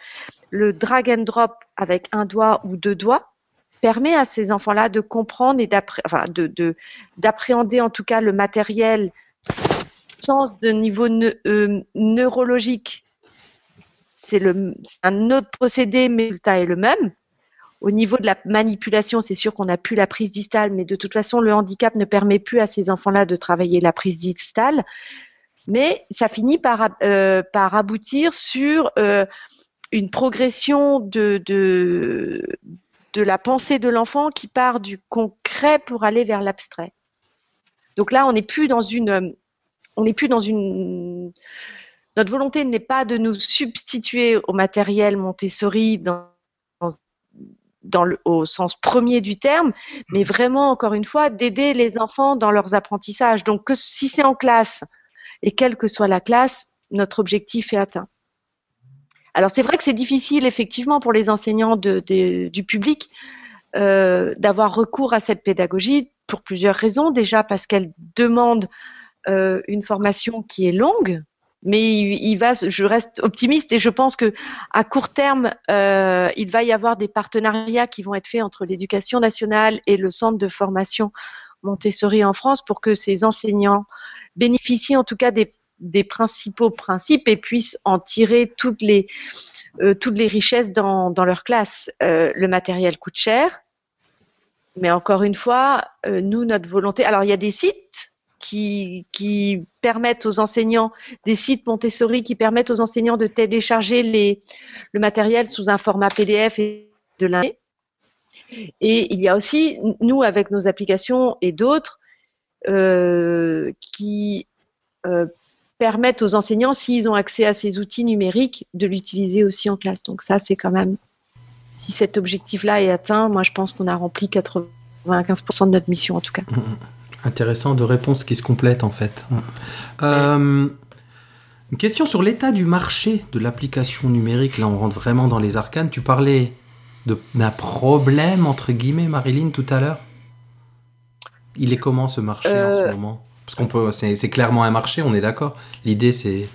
le drag and drop avec un doigt ou deux doigts permet à ces enfants-là de comprendre et d'appréhender en tout cas le matériel sens de niveau euh, neurologique. C'est un autre procédé, mais le résultat est le même. Au niveau de la manipulation, c'est sûr qu'on n'a plus la prise distale, mais de toute façon, le handicap ne permet plus à ces enfants-là de travailler la prise distale. Mais ça finit par, euh, par aboutir sur euh, une progression de, de, de la pensée de l'enfant qui part du concret pour aller vers l'abstrait. Donc là, on n'est plus dans une, on n'est plus dans une. Notre volonté n'est pas de nous substituer au matériel Montessori dans, dans, dans le, au sens premier du terme, mais vraiment, encore une fois, d'aider les enfants dans leurs apprentissages. Donc, que si c'est en classe et quelle que soit la classe, notre objectif est atteint. Alors c'est vrai que c'est difficile effectivement pour les enseignants de, de, du public euh, d'avoir recours à cette pédagogie pour plusieurs raisons. Déjà parce qu'elle demande euh, une formation qui est longue, mais il, il, va, je reste optimiste et je pense que à court terme, euh, il va y avoir des partenariats qui vont être faits entre l'éducation nationale et le centre de formation Montessori en France pour que ces enseignants bénéficient en tout cas des des principaux principes et puissent en tirer toutes les, euh, toutes les richesses dans, dans leur classe. Euh, le matériel coûte cher, mais encore une fois, euh, nous, notre volonté. Alors, il y a des sites qui, permettent aux enseignants, des sites Montessori qui permettent aux enseignants de télécharger le matériel sous un format PDF et de l'année. Et il y a aussi, nous, avec nos applications et d'autres, qui permettent aux enseignants, s'ils ont accès à ces outils numériques, de l'utiliser aussi en classe. Donc ça, c'est quand même, si cet objectif-là est atteint, moi je pense qu'on a rempli 95% de notre mission en tout cas. Intéressant de réponses qui se complètent en fait. Euh, une question sur l'état du marché de l'application numérique. Là, on rentre vraiment dans les arcanes. Tu parlais d'un problème, entre guillemets, Marilyn, tout à l'heure Il est comment ce marché en ce Euh, moment? Parce qu'on peut, c'est c'est clairement un marché, on est d'accord. L'idée c'est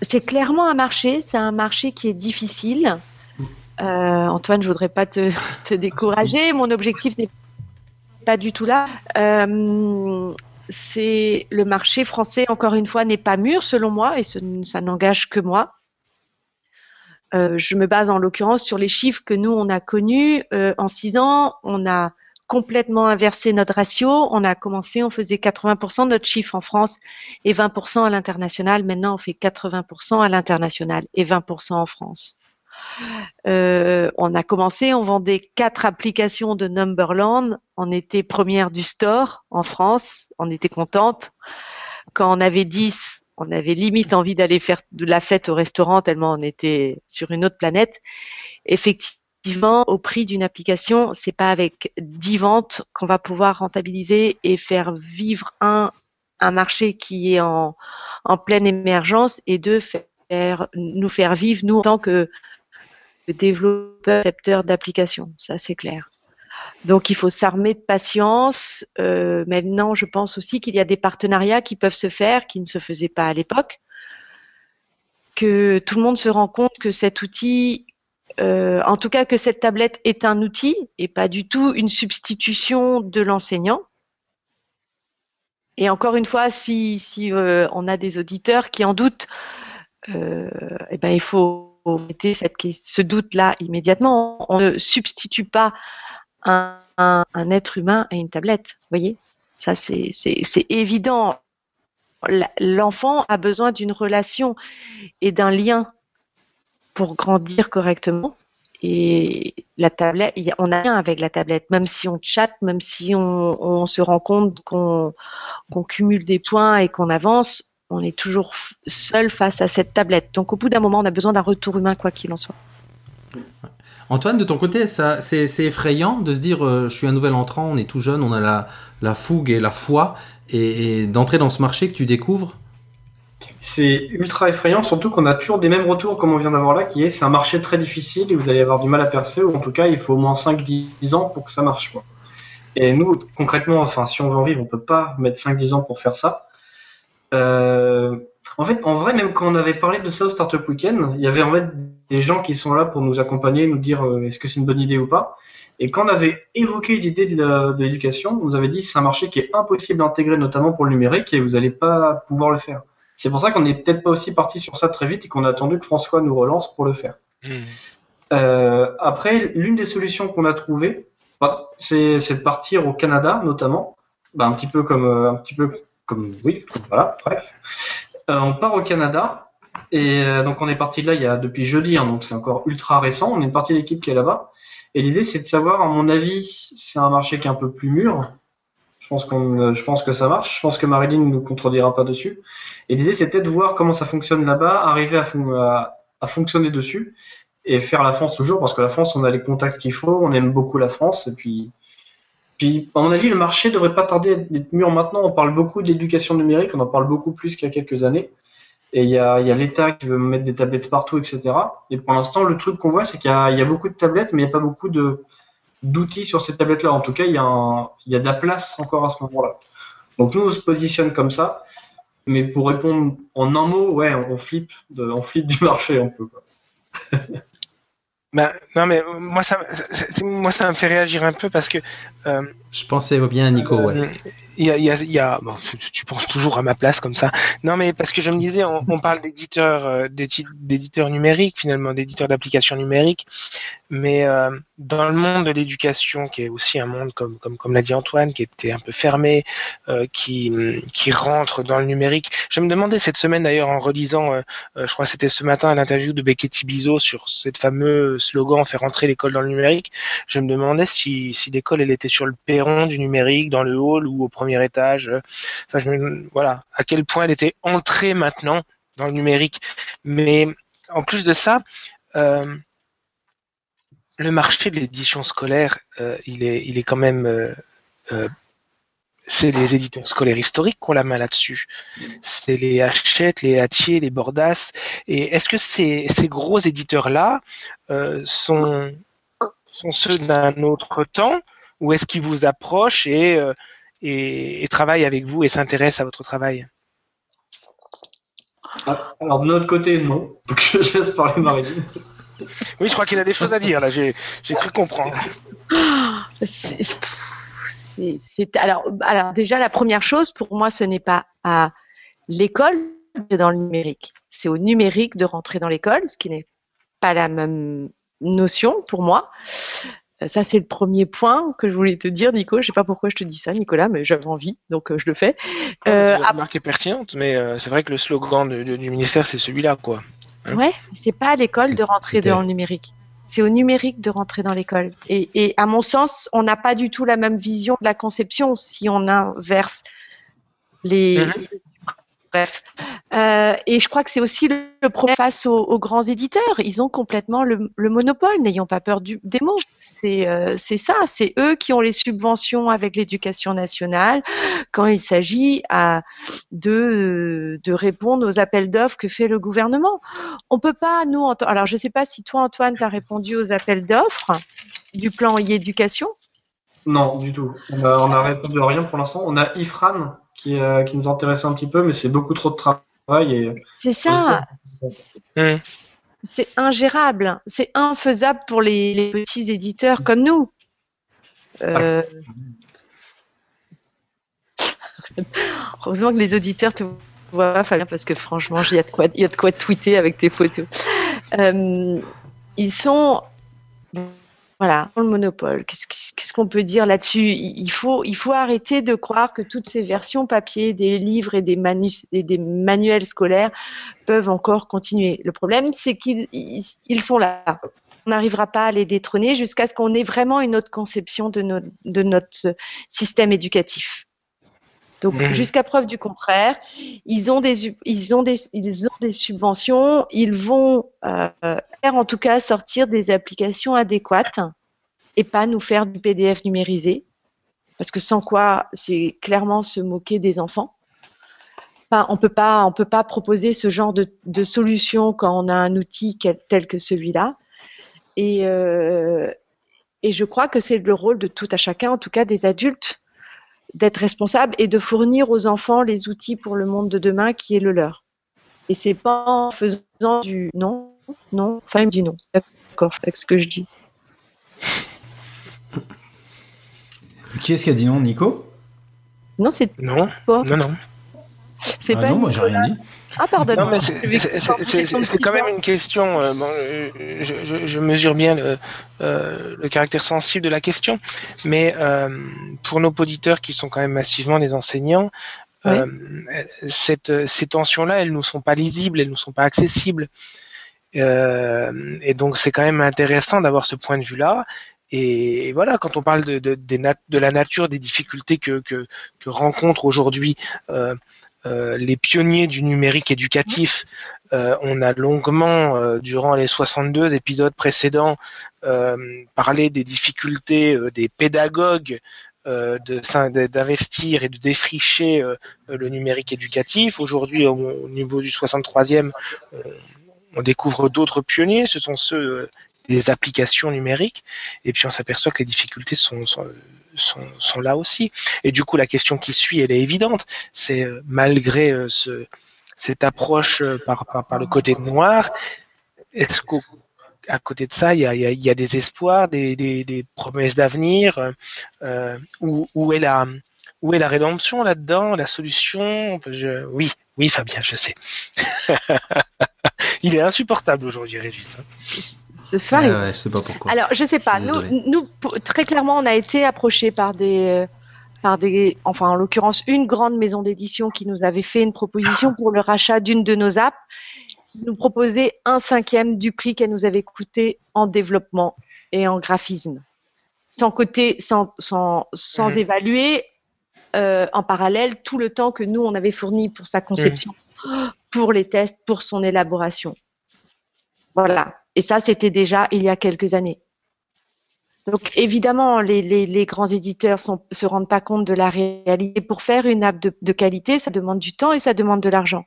C'est clairement un marché, c'est un marché qui est difficile. Euh, Antoine, je voudrais pas te, te décourager. Mon objectif n'est pas du tout là. Euh, c'est le marché français, encore une fois, n'est pas mûr selon moi, et ça n'engage que moi. Euh, je me base en l'occurrence sur les chiffres que nous on a connus Euh, en six ans. On a complètement inversé notre ratio. On a commencé, on faisait 80% de notre chiffre en France et 20% à l'international. Maintenant, on fait 80% à l'international et 20% en France. Euh, on a commencé, on vendait quatre applications de Numberland. On était première du store en France. On était contente. Quand on avait 10, on avait limite envie d'aller faire de la fête au restaurant tellement on était sur une autre planète. Effectivement, au prix d'une application, c'est pas avec 10 ventes qu'on va pouvoir rentabiliser et faire vivre un, un marché qui est en, en pleine émergence et deux, faire, nous faire vivre, nous, en tant que développeurs, concepteurs d'applications. Ça, c'est clair. Donc, il faut s'armer de patience. Euh, maintenant, je pense aussi qu'il y a des partenariats qui peuvent se faire, qui ne se faisaient pas à l'époque. Que tout le monde se rend compte que cet outil, euh, en tout cas que cette tablette est un outil et pas du tout une substitution de l'enseignant. Et encore une fois, si, euh, on a des auditeurs qui en doutent, eh ben, il faut mettez cette, ce doute-là immédiatement. On ne substitue pas un, un, être humain à une tablette. Vous voyez? Ça, c'est évident. L'enfant a besoin d'une relation et d'un lien pour grandir correctement. Et la tablette, on a rien avec la tablette, même si on chatte, même si on, se rend compte qu'on qu cumule des points et qu'on avance, on est toujours seul face à cette tablette. Donc au bout d'un moment, on a besoin d'un retour humain, quoi qu'il en soit. Antoine, de ton côté, c'est effrayant de se dire euh, je suis un nouvel entrant, on est tout jeune, on a la, la fougue et la foi, et, et d'entrer dans ce marché que tu découvres? C'est ultra effrayant, surtout qu'on a toujours des mêmes retours comme on vient d'avoir là, qui est c'est un marché très difficile et vous allez avoir du mal à percer, ou en tout cas il faut au moins 5-10 ans pour que ça marche. Quoi. Et nous, concrètement, enfin, si on veut en vivre, on peut pas mettre 5-10 ans pour faire ça. Euh, en fait, en vrai, même quand on avait parlé de ça au Startup Weekend, il y avait en fait des gens qui sont là pour nous accompagner, nous dire euh, est-ce que c'est une bonne idée ou pas. Et quand on avait évoqué l'idée de, l'éducation, on nous avait dit c'est un marché qui est impossible d'intégrer, notamment pour le numérique, et vous n'allez pas pouvoir le faire. C'est pour ça qu'on n'est peut-être pas aussi parti sur ça très vite et qu'on a attendu que François nous relance pour le faire. Mmh. Euh, après, l'une des solutions qu'on a trouvées, bah, c'est de partir au Canada, notamment, bah, un petit peu comme un petit peu comme oui, voilà, bref. Euh, on part au Canada et euh, donc on est parti de là depuis jeudi, hein, donc c'est encore ultra récent. On est une partie de l'équipe qui est là-bas et l'idée c'est de savoir, à mon avis, c'est un marché qui est un peu plus mûr. Je pense pense que ça marche. Je pense que Marilyn ne nous contredira pas dessus. Et l'idée c'était de voir comment ça fonctionne là-bas, arriver à fonctionner dessus et faire la France toujours parce que la France on a les contacts qu'il faut, on aime beaucoup la France et puis puis, à mon avis, le marché devrait pas tarder à être mûr maintenant. On parle beaucoup d'éducation numérique, on en parle beaucoup plus qu'il y a quelques années. Et il y a, l'État qui veut mettre des tablettes partout, etc. Et pour l'instant, le truc qu'on voit, c'est qu'il y, a beaucoup de tablettes, mais il n'y a pas beaucoup d'outils sur ces tablettes-là. En tout cas, il y, a de la place encore à ce moment-là. Donc nous, on se positionne comme ça. Mais pour répondre en un mot, ouais, on flippe, on flippe du marché un peu. Ben, non, mais moi ça, moi, ça me fait réagir un peu parce que. Euh, je pensais bien à Nico, ouais. Il y a, y a, y a bon, tu, penses toujours à ma place comme ça. Non, mais parce que je me disais, on, parle d'éditeurs, euh, d'éditeurs numériques, finalement, d'éditeurs d'applications numériques. Mais euh, dans le monde de l'éducation, qui est aussi un monde, comme, comme, l'a dit Antoine, qui était un peu fermé, euh, qui, rentre dans le numérique. Je me demandais cette semaine, d'ailleurs, en relisant, je crois que c'était ce matin, l'interview de Beckett Bizot sur cette fameux slogan faire rentrer l'école dans le numérique. Je me demandais si, si l'école, elle était sur le perron du numérique, dans le hall ou au étage. Enfin, je me, voilà, à quel point elle était entrée maintenant dans le numérique. Mais en plus de ça, euh, le marché de l'édition scolaire, euh, il, est, il est quand même. Euh, euh, c'est les éditeurs scolaires historiques qui ont la main là-dessus. C'est les Hachette, les Hatier, les Bordas. Et est-ce que ces, ces gros éditeurs-là euh, sont, sont ceux d'un autre temps ou est-ce qu'ils vous approchent et, et, et travaille avec vous et s'intéresse à votre travail Ah, Alors de notre côté, non. Donc je laisse parler Marie. Oui, je crois qu'il a des choses à dire là. J'ai j'ai cru comprendre. C'est- c'est- alors, alors déjà la première chose pour moi ce n'est pas à l'école dans le numérique c'est au numérique de rentrer dans l'école ce qui n'est pas la même notion pour moi ça c'est le premier point que je voulais te dire Nico je sais pas pourquoi je te dis ça Nicolas mais j'avais envie donc euh, je le fais Euh, c'est une remarque est pertinente, mais euh, c'est vrai que le slogan de- de- du ministère c'est celui-là quoi. Hein Ouais, c'est pas à l'école de rentrer dans le numérique. C'est au numérique de rentrer dans l'école. Et, et à mon sens, on n'a pas du tout la même vision de la conception si on inverse les. Mhm. Bref. Euh, et je crois que c'est aussi le, problème face aux, grands éditeurs. Ils ont complètement le, le monopole. N'ayons pas peur des mots. C'est euh, c'est ça. C'est eux qui ont les subventions avec l'éducation nationale quand il s'agit de, de répondre aux appels d'offres que fait le gouvernement. On peut pas, nous, alors je sais pas si toi, Antoine, tu as répondu aux appels d'offres du plan e-éducation. Non, du tout. On a répondu à rien pour l'instant. On a Ifran qui, euh, qui nous intéressait un petit peu, mais c'est beaucoup trop de travail et C'est ça, c'est ingérable, c'est infaisable pour les, les petits éditeurs comme nous. Euh, Heureusement que les auditeurs te voient pas, Fabien, parce que franchement, il y a de quoi, il y a de quoi tweeter avec tes photos. Euh, ils sont, voilà, le monopole. Qu'est-ce que- qu'est-ce qu'on peut dire là-dessus? Il faut, arrêter de croire que toutes ces versions papier des livres et des, manuels scolaires peuvent encore continuer. Le problème, c'est qu'ils ils- ils sont là. On n'arrivera pas à les détrôner jusqu'à ce qu'on ait vraiment une autre conception de, de notre système éducatif. Donc, Mhm. jusqu'à preuve du contraire, ils ont des, ils ont des, ils ont des subventions, ils vont euh, faire en tout cas sortir des applications adéquates et pas nous faire du PDF numérisé, parce que sans quoi c'est clairement se moquer des enfants. Enfin, on peut pas, on peut pas proposer ce genre de, de solution quand on a un outil tel que celui-là. Et, euh, et je crois que c'est le rôle de tout à chacun, en tout cas des adultes, d'être responsable et de fournir aux enfants les outils pour le monde de demain qui est le leur. Et c'est pas en faisant du non, non, enfin il me dit non. D'accord, avec ce que je dis. Qui est-ce qui a dit non, Nico? Non, c'est Non, pas. non, non. C'est Ah pas non, moi j'ai rien dit. Ah pardon. Non, mais c'est- quand même une question. euh, bon, euh, je, je- je mesure bien le, euh, le caractère sensible de la question, mais euh, pour nos auditeurs qui sont quand même massivement des enseignants, euh, cette, ces tensions-là, elles nous sont pas lisibles, elles nous sont pas accessibles. Euh, et donc c'est quand même intéressant d'avoir ce point de vue-là. Et voilà, quand on parle de, de, la nature des difficultés que, que, que rencontrent aujourd'hui euh, les pionniers du numérique éducatif, euh, on a longuement, euh, durant les 62 épisodes précédents, euh, parlé des difficultés euh, des pédagogues euh, d'investir et de défricher euh, le numérique éducatif. Aujourd'hui, au, au niveau du 63e, on, découvre d'autres pionniers, ce sont ceux euh, des applications numériques, et puis on s'aperçoit que les difficultés sont, sont, sont, là aussi. Et du coup, la question qui suit, elle est évidente, c'est euh, malgré euh, ce, cette approche euh, par, par, le côté noir, est-ce qu'à côté de ça, il y a, il y a, des espoirs, des, des, promesses d'avenir où, où, est la, où est la rédemption là-dedans, la solution? Oui, oui, Fabien, je sais. il est insupportable aujourd'hui, Régis. Ce soir, Ouais, il- ouais, je sais pas pourquoi. Alors, je sais pas. Nous, nous, très clairement, on a été approchés par des, euh, par des, enfin, en l'occurrence, une grande maison d'édition qui nous avait fait une proposition pour le rachat d'une de nos apps. Nous proposait un cinquième du prix qu'elle nous avait coûté en développement et en graphisme, sans côté, sans, sans, sans Mhm. évaluer euh, en parallèle tout le temps que nous on avait fourni pour sa conception, pour les tests, pour son élaboration. Voilà. Et ça, c'était déjà il y a quelques années. Donc évidemment, les, grands éditeurs ne se rendent pas compte de la réalité. Pour faire une app de, qualité, ça demande du temps et ça demande de l'argent.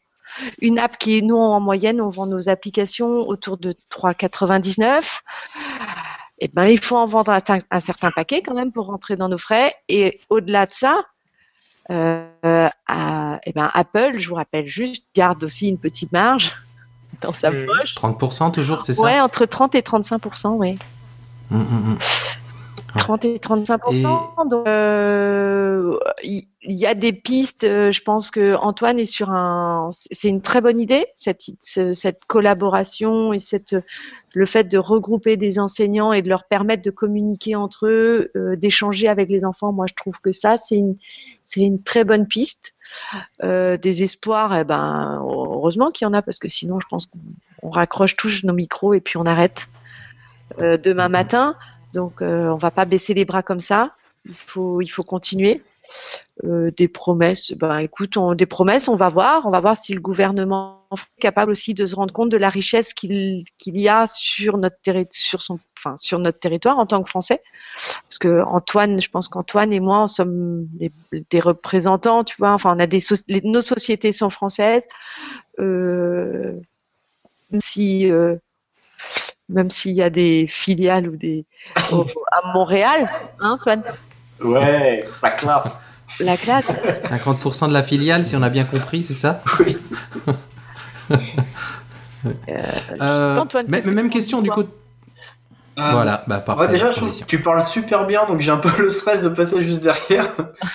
Une app qui nous, en moyenne, on vend nos applications autour de 3,99. Eh ben, il faut en vendre un, certain paquet quand même pour rentrer dans nos frais. Et au-delà de ça, Euh, à, eh ben, Apple, je vous rappelle juste, garde aussi une petite marge dans sa Mhm. poche. 30% toujours, c'est ça? Ouais, entre 30 et 35% oui. Hum, hum, hum. 30 et 35 Donc, euh, il y, a des pistes. euh, Je pense que Antoine est sur un. C'est une très bonne idée cette ce- cette collaboration et cette le fait de regrouper des enseignants et de leur permettre de communiquer entre eux, euh, d'échanger avec les enfants. Moi, je trouve que ça c'est une c'est une très bonne piste. Euh, des espoirs, eh ben heureusement qu'il y en a parce que sinon, je pense qu'on on raccroche tous nos micros et puis on arrête demain matin. Donc, euh, on va pas baisser les bras comme ça. Il faut, continuer. Euh, des promesses, ben écoute, on- des promesses, on va voir. On va voir si le gouvernement est capable aussi de se rendre compte de la richesse qu'il y a sur notre, sur, son, enfin, sur notre territoire en tant que Français. Parce que Antoine, je pense qu'Antoine et moi, on sommes des représentants, tu vois. Enfin, des nos sociétés sont françaises. Euh, si, même s'il y a des filiales ou des au- à Montréal, hein, Antoine, Ouais, la classe. la classe. 50% de la filiale, si on a bien compris, c'est ça? Oui. Euh, Antoine, mais- mais que même question du coup. Euh, Voilà, bah parfait. Ouais, déjà, je tu parles super bien, donc j'ai un peu le stress de passer juste derrière.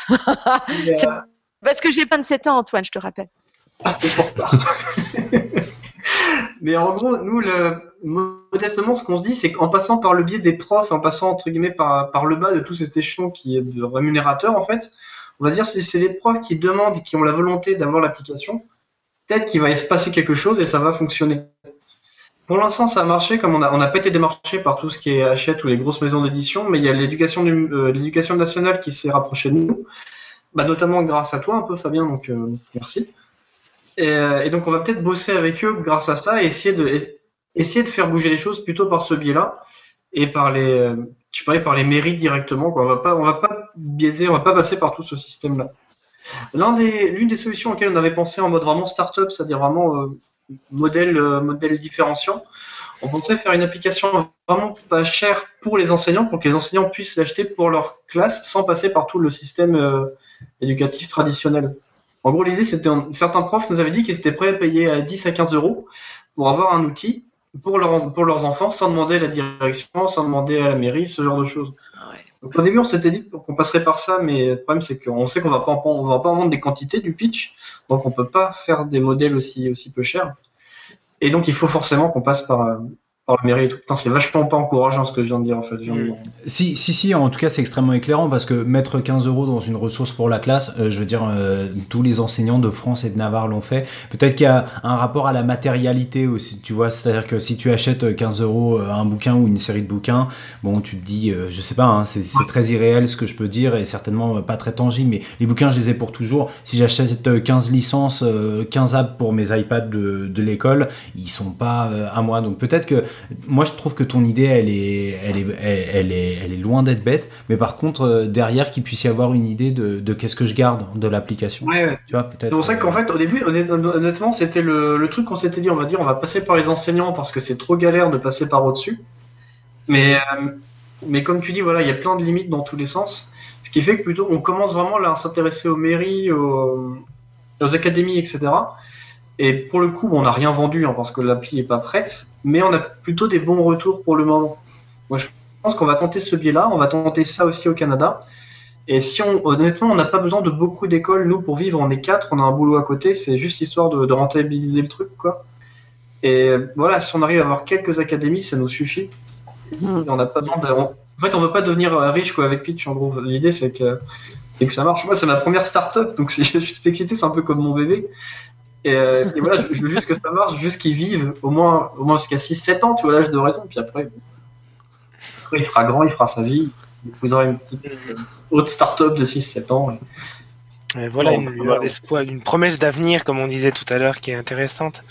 C'est- euh, Parce que j'ai 27 ans, Antoine, je te rappelle. Ah, c'est pour ça. Mais en gros, nous, le, modestement, ce qu'on se dit, c'est qu'en passant par le biais des profs, en passant entre guillemets par, par le bas de tout cet échelon qui est de rémunérateur, en fait, on va dire si c'est les profs qui demandent et qui ont la volonté d'avoir l'application, peut-être qu'il va y se passer quelque chose et ça va fonctionner. Pour l'instant, ça a marché, comme on n'a on a pas été démarché par tout ce qui est Hachette ou les grosses maisons d'édition, mais il y a l'éducation du- euh, nationale qui s'est rapprochée de nous, bah, notamment grâce à toi un peu, Fabien, donc euh, merci. Et, et donc on va peut-être bosser avec eux grâce à ça et essayer de essayer de faire bouger les choses plutôt par ce biais-là et par les euh, je parlais par les mairies directement quoi. On va pas on va pas biaiser, on va pas passer par tout ce système-là. Des l'une des solutions auxquelles on avait pensé en mode vraiment start-up, c'est-à-dire vraiment euh, modèle euh, modèle différenciant, on pensait faire une application vraiment pas chère pour les enseignants pour que les enseignants puissent l'acheter pour leur classe sans passer par tout le système euh, éducatif traditionnel. En gros, l'idée, c'était, certains profs nous avaient dit qu'ils étaient prêts à payer à 10 à 15 euros pour avoir un outil pour, leur, pour leurs enfants sans demander à la direction, sans demander à la mairie, ce genre de choses. Donc, au début, on s'était dit qu'on passerait par ça, mais le problème, c'est qu'on sait qu'on va pas en, on va pas en vendre des quantités du pitch, donc on peut pas faire des modèles aussi, aussi peu chers. Et donc, il faut forcément qu'on passe par, euh, tout. Putain, c'est vachement pas encourageant ce que je viens de dire, en fait. Si, si, si, en tout cas, c'est extrêmement éclairant parce que mettre 15 euros dans une ressource pour la classe, euh, je veux dire, euh, tous les enseignants de France et de Navarre l'ont fait. Peut-être qu'il y a un rapport à la matérialité aussi, tu vois, c'est-à-dire que si tu achètes 15 euros euh, un bouquin ou une série de bouquins, bon, tu te dis, euh, je sais pas, hein, c'est très irréel ce que je peux dire et certainement pas très tangible, mais les bouquins, je les ai pour toujours. Si j'achète euh, 15 licences, euh, 15 apps pour mes iPads de, de l'école, ils sont pas à moi. Donc peut-être que moi, je trouve que ton idée, elle est, elle est, elle, est, elle est loin d'être bête. Mais par contre, euh, derrière, qu'il puisse y avoir une idée de, de qu'est-ce que je garde de l'application. Ouais, ouais. Tu vois, peut-être. C'est pour ça euh, qu'en fait, au début, honnêt- honnêtement, c'était le, le truc qu'on s'était dit, on va dire, on va passer par les enseignants parce que c'est trop galère de passer par au-dessus. Mais, euh, mais comme tu dis, voilà, il y a plein de limites dans tous les sens. Ce qui fait que plutôt, on commence vraiment là à s'intéresser aux mairies, aux, aux académies, etc. Et pour le coup, on n'a rien vendu hein, parce que l'appli est pas prête, mais on a plutôt des bons retours pour le moment. Moi, je pense qu'on va tenter ce biais-là, on va tenter ça aussi au Canada. Et si on, honnêtement, on n'a pas besoin de beaucoup d'écoles, nous, pour vivre, on est quatre, on a un boulot à côté, c'est juste histoire de, de rentabiliser le truc, quoi. Et voilà, si on arrive à avoir quelques académies, ça nous suffit. Et on n'a pas besoin de, on- en fait, on veut pas devenir euh, riche, quoi, avec Pitch, en gros. L'idée, c'est que, que ça marche. Moi, c'est ma première start-up, donc je suis excité, c'est un peu comme mon bébé. Et, euh, et voilà, je, je veux juste que ça marche, juste qu'ils vivent au moins, au moins jusqu'à 6-7 ans, tu vois, l'âge de raison, puis après, bon. après, il sera grand, il fera sa vie, vous aurez une petite euh, autre start-up de 6-7 ans. et- Et voilà Bon, une promesse d'avenir, comme on disait tout à l'heure, qui est intéressante.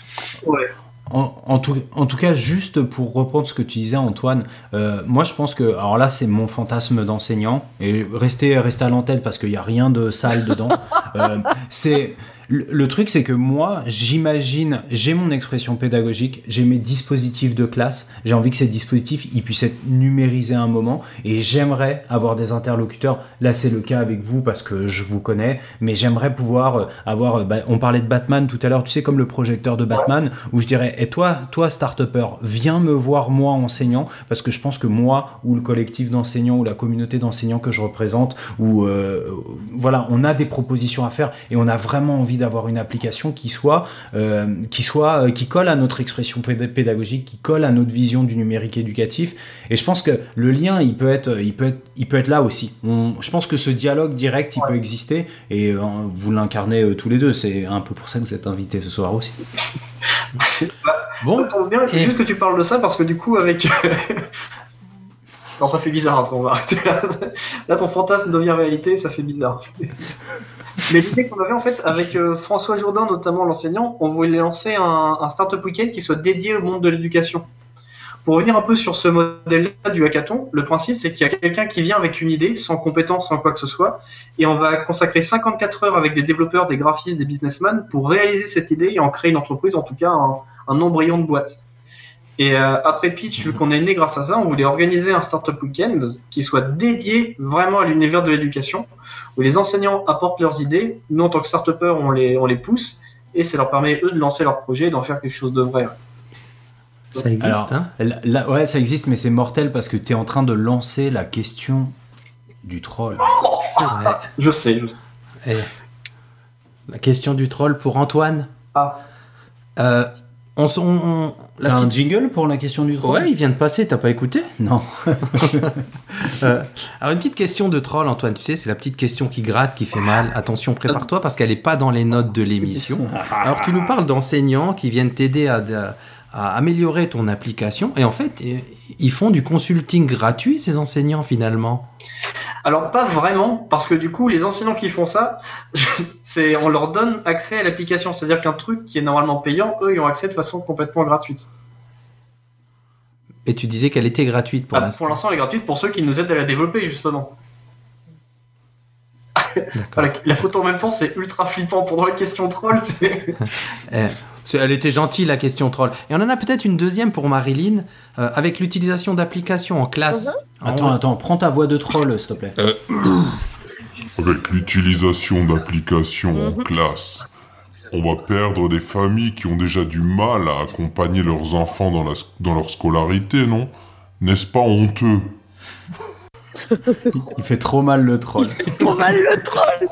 En, en tout, en tout cas, juste pour reprendre ce que tu disais, Antoine, euh, moi je pense que, alors là, c'est mon fantasme d'enseignant, et restez, restez à l'antenne parce qu'il n'y a rien de sale dedans. Euh, c'est Le, truc, c'est que moi, j'imagine, j'ai mon expression pédagogique, j'ai mes dispositifs de classe, j'ai envie que ces dispositifs, ils puissent être numérisés à un moment, et j'aimerais avoir des interlocuteurs. Là, c'est le cas avec vous parce que je vous connais, mais j'aimerais pouvoir euh, avoir. euh, bah, on parlait de Batman tout à l'heure, tu sais, comme le projecteur de Batman, où je dirais, et toi, toi, start-upper, viens me voir moi enseignant, parce que je pense que moi, ou le collectif d'enseignants, ou la communauté d'enseignants que je représente, ou euh, voilà, on a des propositions à faire, et on a vraiment envie d'avoir une application qui soit, euh, qui soit, euh, qui colle à notre expression péd- pédagogique, qui colle à notre vision du numérique éducatif. Et je pense que le lien, il peut être, il peut être, il peut être là aussi. On- je pense que ce dialogue direct, il peut exister, et euh, vous l'incarnez euh, tous les deux. C'est un peu pour ça que vous êtes invités ce soir aussi. Bon, Ça tombe bien, Et- juste que tu parles de ça parce que du coup, avec. non, ça fait bizarre après, on va arrêter là. Là, ton fantasme devient réalité, ça fait bizarre. Mais l'idée qu'on avait en fait avec euh, François Jourdain, notamment l'enseignant, on voulait lancer un, un startup week-end qui soit dédié au monde de l'éducation. Pour revenir un peu sur ce modèle-là du hackathon, le principe c'est qu'il y a quelqu'un qui vient avec une idée, sans compétence, sans quoi que ce soit, et on va consacrer 54 heures avec des développeurs, des graphistes, des businessmen pour réaliser cette idée et en créer une entreprise, en tout cas un, embryon de boîte. Et euh, après Pitch, vu qu'on est né grâce à ça, on voulait organiser un startup week-end qui soit dédié vraiment à l'univers de l'éducation, où les enseignants apportent leurs idées, nous en tant que start on les, on les pousse, et ça leur permet eux de lancer leur projet et d'en faire quelque chose de vrai. ça existe, Alors, hein? Là, là- ouais, ça existe, mais c'est mortel parce que tu es en train de lancer la question du troll. Ouais. Je sais, je sais. Eh, La question du troll pour Antoine? Ah. Euh, on, on- T'as un petite- jingle pour la question du troll Ouais, il vient de passer, t'as pas écouté Non. Euh, Alors une petite question de troll, Antoine, tu sais, c'est la petite question qui gratte, qui fait mal. Attention, prépare-toi parce qu'elle n'est pas dans les notes de l'émission. Alors tu nous parles d'enseignants qui viennent t'aider à, à améliorer ton application et en fait, eh, ils font du consulting gratuit, ces enseignants finalement? Alors pas vraiment, parce que du coup, les enseignants qui font ça, c'est on leur donne accès à l'application. C'est-à-dire qu'un truc qui est normalement payant, eux, ils ont accès de façon complètement gratuite. Et tu disais qu'elle était gratuite pour Ah, l'instant. pour l'instant, elle est gratuite pour ceux qui nous aident à la développer, justement. La photo en même temps, c'est ultra flippant. Pendant la question troll, c'est... Elle était gentille la question troll. Et on en a peut-être une deuxième pour Marilyn euh, avec l'utilisation d'applications en classe. Attends, On- attends, prends ta voix de troll, s'il te plaît. Avec l'utilisation d'applications en Mhm. classe, on va perdre des familles qui ont déjà du mal à accompagner leurs enfants dans, la, dans leur scolarité, non? N'est-ce pas honteux? Il fait trop mal le troll. Trop mal le troll.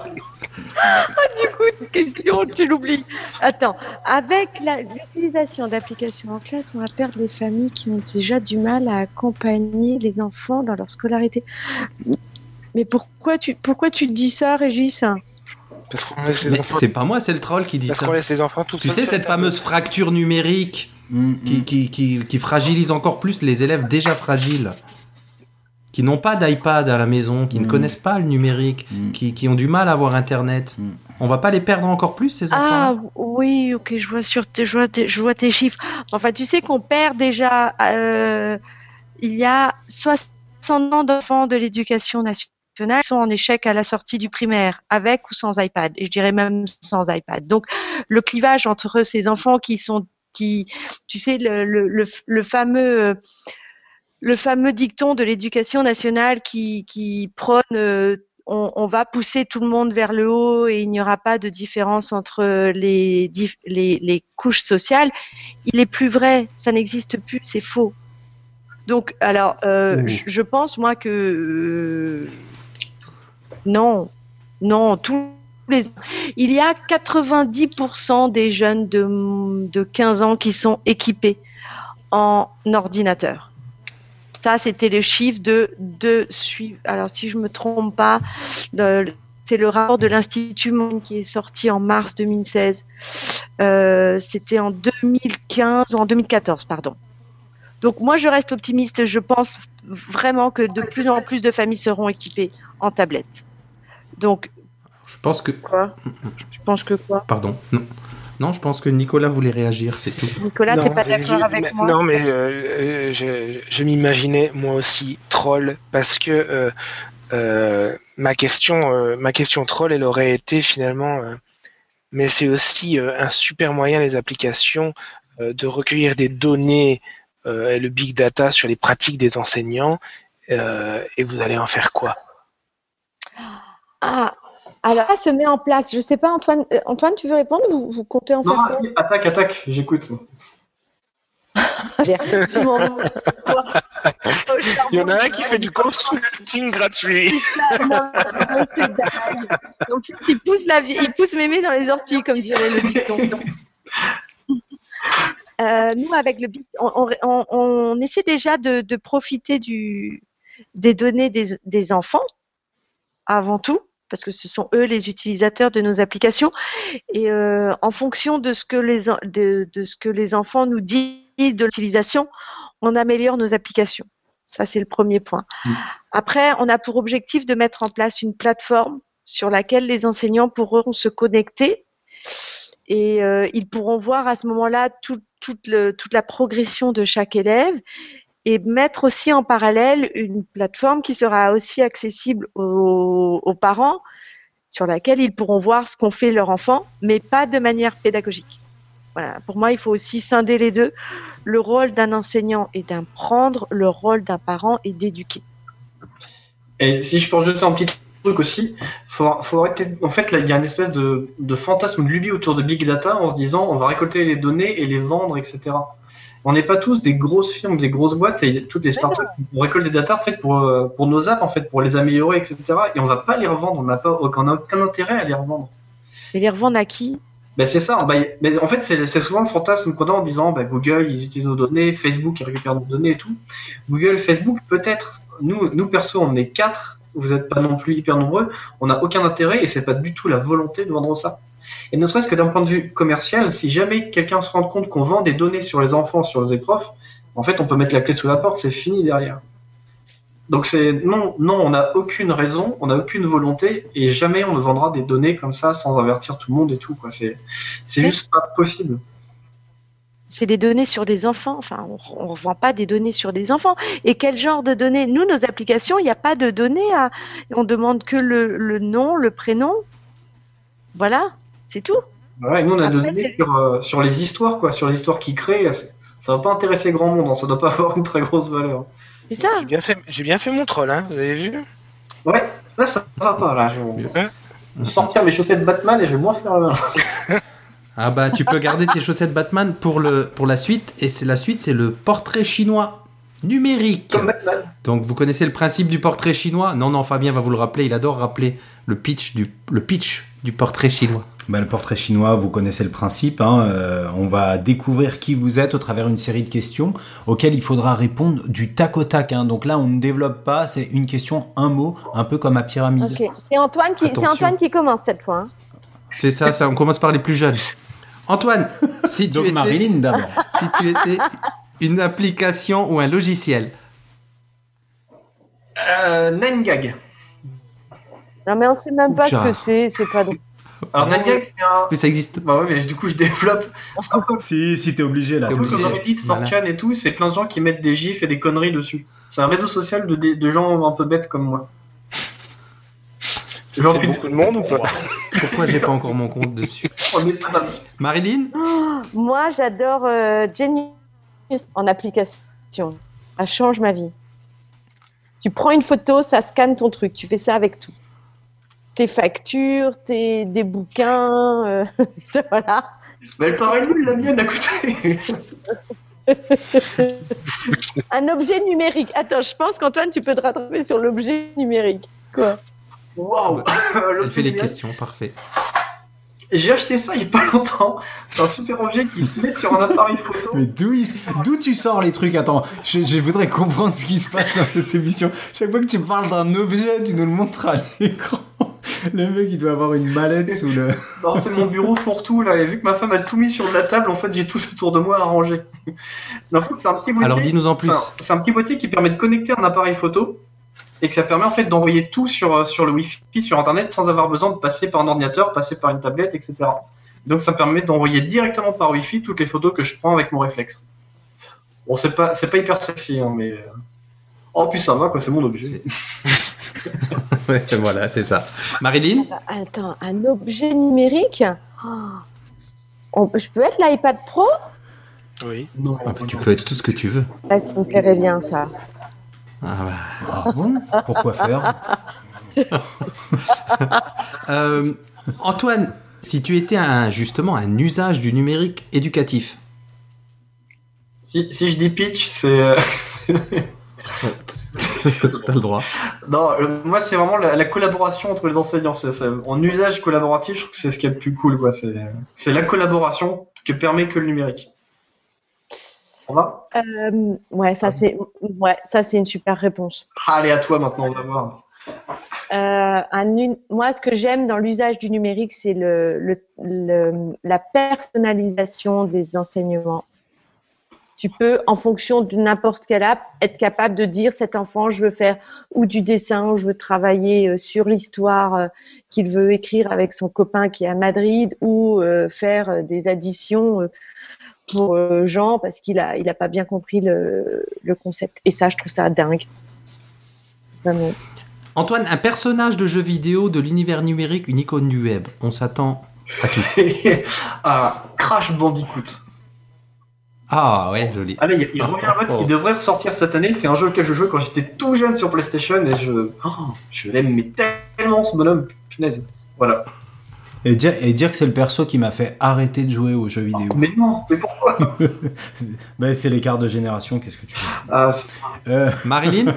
Ah, du coup, question, tu l'oublies. Attends, avec l'utilisation d'applications en classe, on va perdre les familles qui ont déjà du mal à accompagner les enfants dans leur scolarité. Mais pourquoi tu, pourquoi tu dis ça, Régis? Parce qu'on laisse les Mais enfants. c'est pas moi, c'est le troll qui dit Parce ça. qu'on laisse les enfants tout Tu sais, cette fameuse fracture numérique Mm, qui, mm. qui, qui, qui fragilise encore plus les élèves déjà fragiles, qui n'ont pas d'iPad à la maison, qui ne Mm. connaissent pas le numérique, Mm. qui, qui ont du mal à avoir Internet. Mm. On va pas les perdre encore plus, ces Ah enfants oui, ok, je vois, sur tes, je, vois tes, je vois tes chiffres. Enfin, tu sais qu'on perd déjà, euh, il y a 60 ans d'enfants de l'éducation nationale qui sont en échec à la sortie du primaire, avec ou sans iPad, et je dirais même sans iPad. Donc, le clivage entre ces enfants qui sont, qui, tu sais, le, le, le, le fameux... le fameux dicton de l'éducation nationale qui, qui prône euh, on, on va pousser tout le monde vers le haut et il n'y aura pas de différence entre les, les, les couches sociales, il est plus vrai, ça n'existe plus, c'est faux. Donc, alors, euh, je, je pense, moi, que euh, non, non, tous les il y a 90% des jeunes de, de 15 ans qui sont équipés en ordinateur. Ça, c'était le chiffre de, de suivre. Alors, si je me trompe pas, c'est le rapport de l'Institut Monde qui est sorti en mars 2016. Euh, c'était en 2015 ou en 2014, pardon. Donc, moi, je reste optimiste. Je pense vraiment que de plus en plus de familles seront équipées en tablette. Donc, Je pense que. quoi? Je pense que quoi? Pardon. Non. Non, je pense que Nicolas voulait réagir, c'est tout. Nicolas, t'es pas d'accord avec mais- moi Non, mais euh, euh, je, je m'imaginais moi aussi troll parce que euh, euh, ma question, euh, ma question troll, elle aurait été finalement euh, mais c'est aussi euh, un super moyen, les applications, euh, de recueillir des données euh, et le big data sur les pratiques des enseignants. euh, et vous allez en faire quoi? Ah, alors ça se met en place. Je sais pas, Antoine, euh, Antoine, tu veux répondre vous, vous comptez en Non, faire quoi attaque, attaque, j'écoute. Il y en a un qui fait du consulting gratuit. Plus, il pousse, la vie- il pousse mémé dans les orties, comme dirait le dicton. Euh, nous, avec le on, on- on- on essaie déjà de, de profiter du, des données des, des enfants, avant tout, parce que ce sont eux les utilisateurs de nos applications. Et euh, en fonction de ce, que les, en- de, de ce que les enfants nous disent de l'utilisation, on améliore nos applications. Ça, c'est le premier point. Après, on a pour objectif de mettre en place une plateforme sur laquelle les enseignants pourront se connecter et euh, ils pourront voir à ce moment-là tout- toute, le- toute la progression de chaque élève et mettre aussi en parallèle une plateforme qui sera aussi accessible aux, parents sur laquelle ils pourront voir ce qu'ont fait leurs enfants, mais pas de manière pédagogique. Voilà. Pour moi, il faut aussi scinder les deux. Le rôle d'un enseignant est d'apprendre, le rôle d'un parent est d'éduquer. Et si je peux rajouter un petit truc aussi, faut. En fait, il y a une espèce de, de fantasme de lubie autour de big data en se disant on va récolter les données et les vendre, etc. On n'est pas tous des grosses firmes, des grosses boîtes et toutes les startups on récolte des data en fait pour euh, pour nos apps en fait pour les améliorer, etc. Et on va pas les revendre. On n'a pas aucun, intérêt à les revendre. Et les revendre à qui? Ben c'est ça. Ben, mais en fait, c'est c'est souvent le fantasme qu'on a en disant ben, Google, ils utilisent nos données, Facebook, ils récupèrent nos données et tout. Google, Facebook, peut-être. Nous, nous perso, on est quatre. Vous n'êtes pas non plus hyper nombreux. On n'a aucun intérêt et c'est pas du tout la volonté de vendre ça. Et ne serait-ce que d'un point de vue commercial, si jamais quelqu'un se rend compte qu'on vend des données sur les enfants, sur les profs, en fait, on peut mettre la clé sous la porte, c'est fini derrière. Donc c'est non, non, on n'a aucune raison, on n'a aucune volonté et jamais on ne vendra des données comme ça sans avertir tout le monde et tout quoi. C'est c'est juste pas possible. C'est des données sur des enfants. Enfin, on ne revend pas des données sur des enfants. Et quel genre de données? Nous, nos applications, il n'y a pas de données. À... On demande que le, le nom, le prénom. Voilà, c'est tout. Ouais, nous on a Après, donné sur, euh, sur les histoires quoi, sur les histoires qui créent. c'est- Ça va pas intéresser grand monde, hein, ça doit pas avoir une très grosse valeur. C'est ça. J'ai bien fait, j'ai bien fait mon troll, hein. Vous avez vu? Ouais, là ça va pas là. Je vais Hein? sortir mes chaussettes Batman et je vais moins faire la main. Ah bah tu peux garder tes chaussettes Batman pour, le, pour la suite. Et c'est la suite, c'est le portrait chinois numérique. Comme Batman. Donc vous connaissez le principe du portrait chinois? Non, non, Fabien va vous le rappeler. Il adore rappeler le pitch du, le pitch du portrait chinois. Bah, le portrait chinois, vous connaissez le principe. hein, euh, on va découvrir qui vous êtes au travers d'une série de questions auxquelles il faudra répondre du tac au tac. hein. Donc là, on ne développe pas. C'est une question, un mot, un peu comme à pyramide. Ok. C'est Antoine qui. Antoine commence cette fois. hein. C'est ça, ça, on commence par les plus jeunes. Antoine, si tu, Donc étais, Marilyn d'abord. si tu étais une application ou un logiciel, Euh, Nine-Gag. Non, mais on sait même pas Oucha. ce que c'est. C'est pas drôle. Alors Nine-Gag c'est un. mais ça existe. Bah ouais, mais du coup je développe si, si t'es obligé là. T'es obligé. comme. Reddit, Voilà. 4chan et tout, c'est plein de gens qui mettent des gifs et des conneries dessus. C'est un réseau social de, gens un peu bêtes comme moi. Genre, C'est beaucoup de monde ou pas Pourquoi j'ai pas encore mon compte dessus Marilyn Moi, j'adore euh, Genius en application. Ça change ma vie. Tu prends une photo, ça scanne ton truc. Tu fais ça avec tout. Tes factures, tes, des bouquins, euh, ça, voilà. Mais elle paraît nulle la mienne à côté. Un objet numérique. Attends, je pense qu'Antoine, tu peux te rattraper sur l'objet numérique. Quoi? Waouh Elle fait les questions, parfait. J'ai acheté ça il y a pas longtemps. C'est un super objet qui se met sur un appareil photo. Mais d'où il- d'où tu sors les trucs? Attends, je, je voudrais comprendre ce qui se passe dans cette émission. Chaque fois que tu parles d'un objet, tu nous le montres à l'écran. Le mec, il doit avoir une mallette sous le. Non, c'est mon bureau fourre-tout là. Et vu que ma femme a tout mis sur de la table, en fait, j'ai tout autour de moi à ranger. Mais en fait, c'est un petit boîtier. Alors dis-nous en plus. Enfin, c'est un petit boîtier qui permet de connecter un appareil photo et que ça permet en fait d'envoyer tout sur, euh, sur le Wi-Fi, sur Internet, sans avoir besoin de passer par un ordinateur, passer par une tablette, etc. Donc ça permet d'envoyer directement par Wi-Fi toutes les photos que je prends avec mon réflexe. Bon, c'est pas, c'est pas hyper sexy, hein, mais. Euh, Oh, puis ça va, quoi, c'est mon objet. Ouais, voilà, c'est ça. Marilyn? Attends, un objet numérique? On- je peux être l'iPad Pro? Oui. Non, Ah, bah, tu peux être tout ce que tu veux. Ah, Ça me plairait bien, ça. Ah, bah. Ah bon? Pourquoi faire? Euh, Antoine, si tu étais un, justement un usage du numérique éducatif, Si, si je dis pitch, c'est. t'as le droit. Non, euh, moi c'est vraiment la, la collaboration entre les enseignants. C'est, c'est- en usage collaboratif, je trouve que c'est ce qu'il y a de plus cool. Quoi. C'est, c'est la collaboration que permet que le numérique. Ça va? Euh, ouais, ça c'est ouais, ça c'est une super réponse. Allez, à toi maintenant, on va voir. Euh, un moi, ce que j'aime dans l'usage du numérique, c'est le, le- le- la personnalisation des enseignements. Tu peux, en fonction de n'importe quelle app, être capable de dire cet enfant, je veux faire ou du dessin, ou je veux travailler euh, sur l'histoire euh, qu'il veut écrire avec son copain qui est à Madrid, ou euh, faire des additions pour Jean parce qu'il a, il a pas bien compris le, le concept. Et ça, je trouve ça dingue. Vraiment. Antoine, un personnage de jeu vidéo de l'univers numérique, une icône du web. On s'attend à tout. ah, Crash Bandicoot. Ah ouais, joli. Allez, il, il revient un mode qui devrait ressortir cette année. C'est un jeu auquel je jouais quand j'étais tout jeune sur PlayStation et je, oh, je l'aime mais tellement ce bonhomme. Punaise. Voilà. et dire, et dire que c'est le perso qui m'a fait arrêter de jouer aux jeux vidéo. Mais non, mais pourquoi Ben, c'est l'écart de génération, qu'est-ce que tu veux ah, c'est- Euh, Marilyn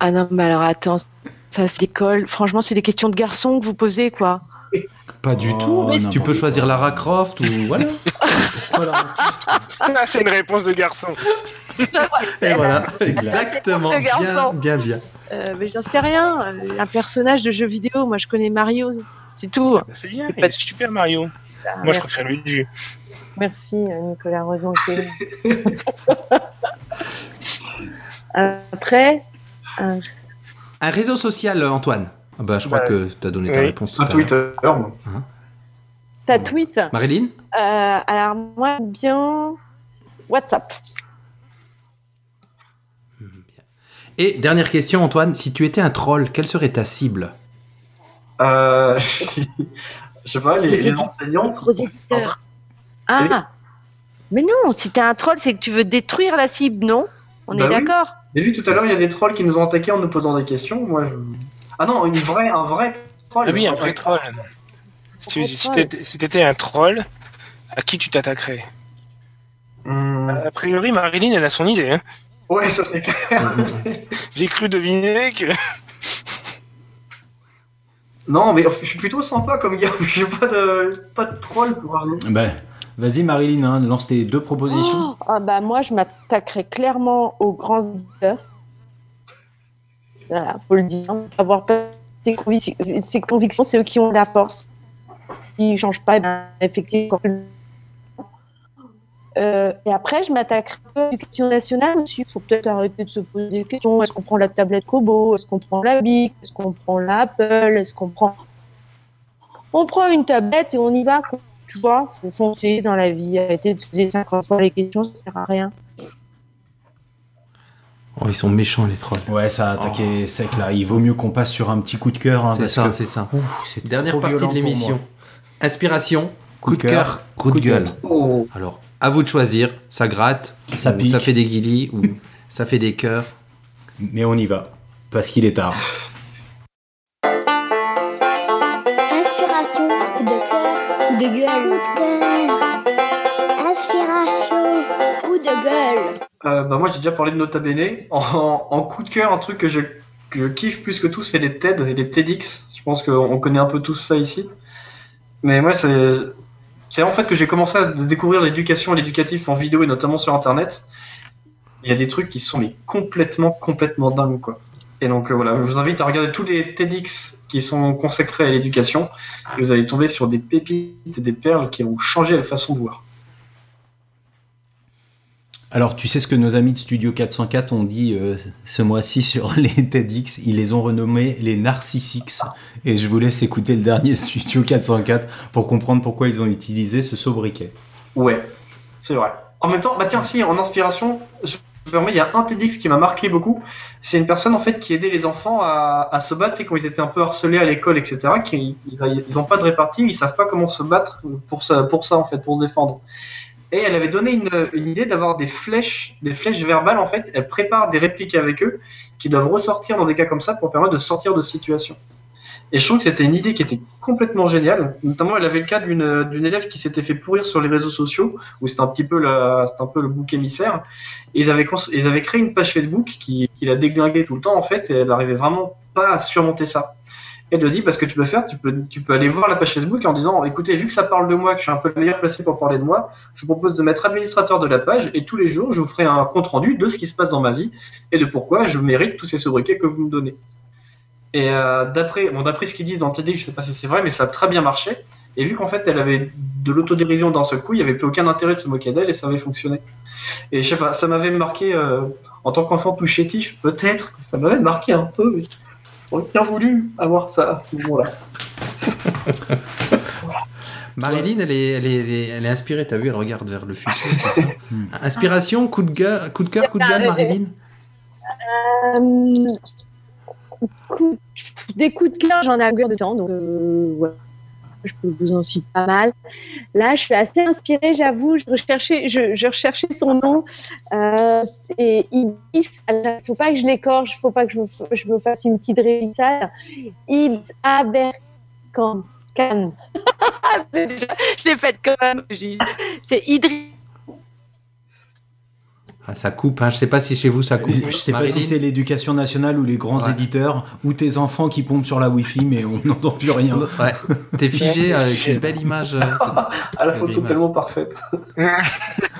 Ah non, mais alors attends, ça c'est l'école. Franchement, c'est des questions de garçons que vous posez, quoi. Pas du Oh, tout. Tu peux choisir quoi. Lara Croft ou voilà. voilà. Ah, c'est une réponse de garçon. Et voilà, exactement. De Bien, garçon. bien, bien. Euh, mais j'en sais rien. Euh, Un personnage de jeu vidéo, moi je connais Mario, c'est tout. C'est bien, C'est pas- super Mario. Ah, Moi, je merci, préfère Luigi. merci, euh, Nicolas, heureusement que t'es là. Après, euh, Un réseau social, Antoine. Ah bah, je crois Bah, que tu as donné ta oui. réponse tout un à. Twitter. moi. ta tweet. Marilyn Euh, alors moi, bien WhatsApp. Et dernière question, Antoine. Si tu étais un troll, quelle serait ta cible Euh, je sais pas, les, Les les éditeurs. enseignants. Gros éditeur. Ah, mais non, si t'es un troll, c'est que tu veux détruire la cible, non? On Bah est oui. d'accord? J'ai vu tout à l'heure, il y a des trolls qui nous ont attaqués en nous posant des questions. Moi, je... Ah non, une vraie, un vrai troll. Ah oui, un vrai troll. Si t'étais si un troll, à qui tu t'attaquerais Hmm, A priori, Marilyn, elle a son idée. Hein. Ouais, ça c'est clair. J'ai cru deviner que. non, mais je suis plutôt sympa comme gars. J'ai pas de, pas de troll pour parler. Ben, vas-y Marilyn, hein, lance tes deux propositions. Oh, ah bah moi, je m'attaquerais clairement aux grands éditeurs. Voilà, faut le dire. Avoir peur de ses, ses convictions, c'est eux qui ont la force. S'ils changent pas, eh ben, effectivement. Euh, et après, je m'attaquerai un peu à l'éducation nationale aussi. Il faut peut-être arrêter de se poser des questions. Est-ce qu'on prend la tablette Kobo? Est-ce qu'on prend la Bic? Est-ce qu'on prend l'Apple? Est-ce qu'on prend... On prend une tablette et on y va. Tu vois, faut foncer dans la vie. Arrêter de se poser 50 fois les questions, ça sert à rien. Oh, ils sont méchants, les trolls. Ouais, ça a attaqué sec là. Il vaut mieux qu'on passe sur un petit coup de cœur. hein, c'est ça, que- c'est ça. Ouh, c'est Dernière partie de l'émission. Inspiration, coup, de cœur, coup de gueule. Oh. Alors, à vous de choisir. Ça gratte, Ça ou pique. ça fait des guilis, ou ça fait des cœurs. Mais on y va. Parce qu'il est tard. Euh, bah moi j'ai déjà parlé de Nota Bene. En, coup de cœur, un truc que je, que kiffe plus que tout, c'est les TED et les TEDx. Je pense qu'on connaît un peu tous ça ici. Mais moi c'est en fait que j'ai commencé à découvrir l'éducation et l'éducatif en vidéo et notamment sur internet. Il y a des trucs qui sont complètement complètement dingues quoi. Et donc euh, voilà, je vous invite à regarder tous les TEDx qui sont consacrés à l'éducation et vous allez tomber sur des pépites et des perles qui vont changer la façon de voir. Alors, tu sais ce que nos amis de Studio 404 ont dit euh, ce mois-ci sur les TEDx? Ils les ont renommés les Narcissix. Et je vous laisse écouter le dernier Studio 404 pour comprendre pourquoi ils ont utilisé ce sobriquet. Ouais, c'est vrai. En même temps, bah tiens, si, en inspiration, il y a un TEDx qui m'a marqué beaucoup. C'est une personne en fait qui aidait les enfants à, se battre, quand ils étaient un peu harcelés à l'école, etc. Qui ils n'ont pas de répartie, ils savent pas comment se battre pour ça, pour ça en fait, pour se défendre. Et elle avait donné une, idée d'avoir des flèches, des flèches verbales en fait. Elle prépare des répliques avec eux qui doivent ressortir dans des cas comme ça pour permettre de sortir de situation. Et je trouve que c'était une idée qui était complètement géniale. Notamment, elle avait le cas d'une élève qui s'était fait pourrir sur les réseaux sociaux, où c'était un petit peu c'était un peu le bouc émissaire. Et ils avaient, ils avaient créé une page Facebook qui, la déglinguait tout le temps, en fait, et elle arrivait vraiment pas à surmonter ça. Et lui dit, parce que tu peux faire, tu peux, tu peux aller voir la page Facebook en disant, écoutez, vu que ça parle de moi, que je suis un peu le meilleur placé pour parler de moi, je vous propose de mettre administrateur de la page, et tous les jours, je vous ferai un compte rendu de ce qui se passe dans ma vie, et de pourquoi je mérite tous ces sobriquets que vous me donnez. Et euh, d'après bon, ce qu'ils disent dans TEDx, je sais pas si c'est vrai, mais ça a très bien marché. Et vu qu'en fait elle avait de l'autodérision d'un seul coup, il y avait plus aucun intérêt de se moquer d'elle et ça avait fonctionné. Et je sais pas, ça m'avait marqué euh, en tant qu'enfant tout chétif, peut-être, ça m'avait marqué un peu. J'aurais bien voulu avoir ça à ce moment-là. Marilyn, elle est, elle est, elle est, elle est inspirée, t'as vu, elle regarde vers le futur. tout ça. Inspiration, coup de cœur, coup de cœur, coup de gueule, Marilyn? Euh, coup- des coups de cœur, j'en ai à longueur de temps, donc euh, voilà. Je vous en citer pas mal. Là, je suis assez inspirée, j'avoue. Je recherchais, je, recherchais son nom. Euh, c'est Ibis. Il faut pas que je l'écorche, faut pas que je me, fasse une petite révissade. Id Aberkan. Je l'ai faite quand même. C'est Idri. Ah, ça coupe, hein. je sais pas si chez vous ça coupe. Je sais pas si c'est l'éducation nationale ou les grands Ouais. éditeurs ou tes enfants qui pompent sur la Wi-Fi, mais on n'entend plus rien. Ouais, t'es figé avec une belle image. euh, À la photo tellement parfaite.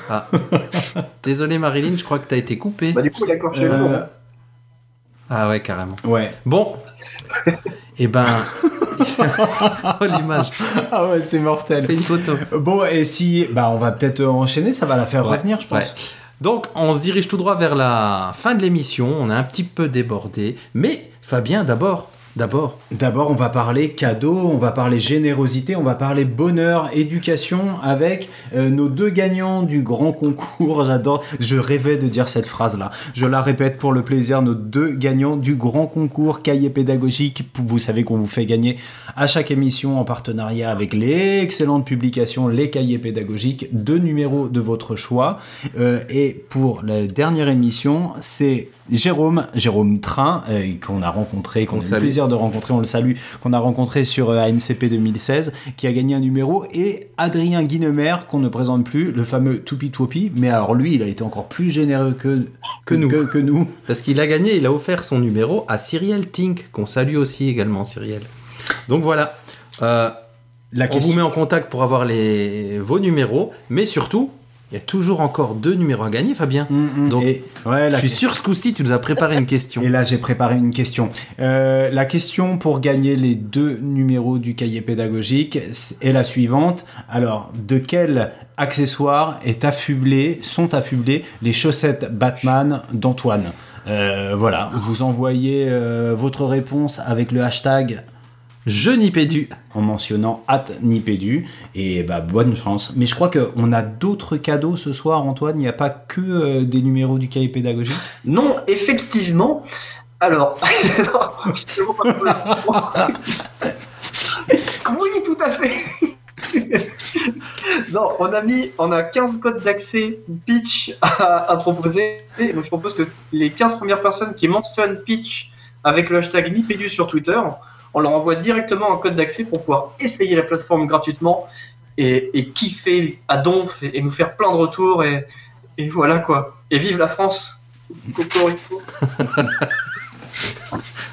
Ah. Désolé Marilyn, je crois que t'as été coupé. Bah, du coup, il a nom. Euh, Ah ouais, carrément. ouais. Bon, et ben, oh l'image, Ah ouais, c'est mortel. fais une photo. Bon, et si, bah, on va peut-être enchaîner, ça va la faire Ouais, revenir, je pense. Donc, on se dirige tout droit vers la fin de l'émission. On a un petit peu débordé, mais Fabien, d'abord, d'abord, D'abord, on va parler cadeau, on va parler générosité, on va parler bonheur, éducation avec euh, nos deux gagnants du grand concours. J'adore, je rêvais de dire cette phrase-là. Je la répète pour le plaisir, nos deux gagnants du grand concours cahier pédagogique. Vous savez qu'on vous fait gagner à chaque émission en partenariat avec les excellentes publications Les Cahiers pédagogiques, deux numéros de votre choix. Euh, et pour la dernière émission, c'est Jérôme, Jérôme Train, euh, qu'on a rencontré, qu'on On a eu le. Plaisir de rencontrer, on le salue, qu'on a rencontré sur euh, ANCP 2016, qui a gagné un numéro, et Adrien Guinemer, qu'on ne présente plus, le fameux Toupi Toupi, mais alors lui, il a été encore plus généreux que, Que nous. que, que nous. parce qu'il a gagné, il a offert son numéro à Cyrielle Tink, qu'on salue aussi également, Cyrielle. Donc voilà. Euh, La on vous met en contact pour avoir les, vos numéros, mais surtout, il y a toujours encore deux numéros à gagner, Fabien. Mm, mm, Donc, et, ouais, Je suis sûr, ce coup-ci, tu nous as préparé une question. Et là, j'ai préparé une question. Euh, la question pour gagner les deux numéros du cahier pédagogique est la suivante. Alors, de quel accessoire est affublé, sont affublées les chaussettes Batman d'Antoine? Euh, Voilà, vous envoyez euh, votre réponse avec le hashtag Je n'y pédu. en mentionnant at Nipédu et bah bonne chance. Mais je crois qu'on a d'autres cadeaux ce soir, Antoine. Il n'y a pas que euh, des numéros du cahier pédagogique? Non, effectivement. Alors, oui, tout à fait. non, on a mis, on a 15 codes d'accès pitch à, à proposer. Et donc, je propose que les 15 premières personnes qui mentionnent pitch avec le hashtag Nipédu sur Twitter, on leur envoie directement un code d'accès pour pouvoir essayer la plateforme gratuitement et, et kiffer à donf et, et nous faire plein de retours et, et voilà quoi. Et vive la France.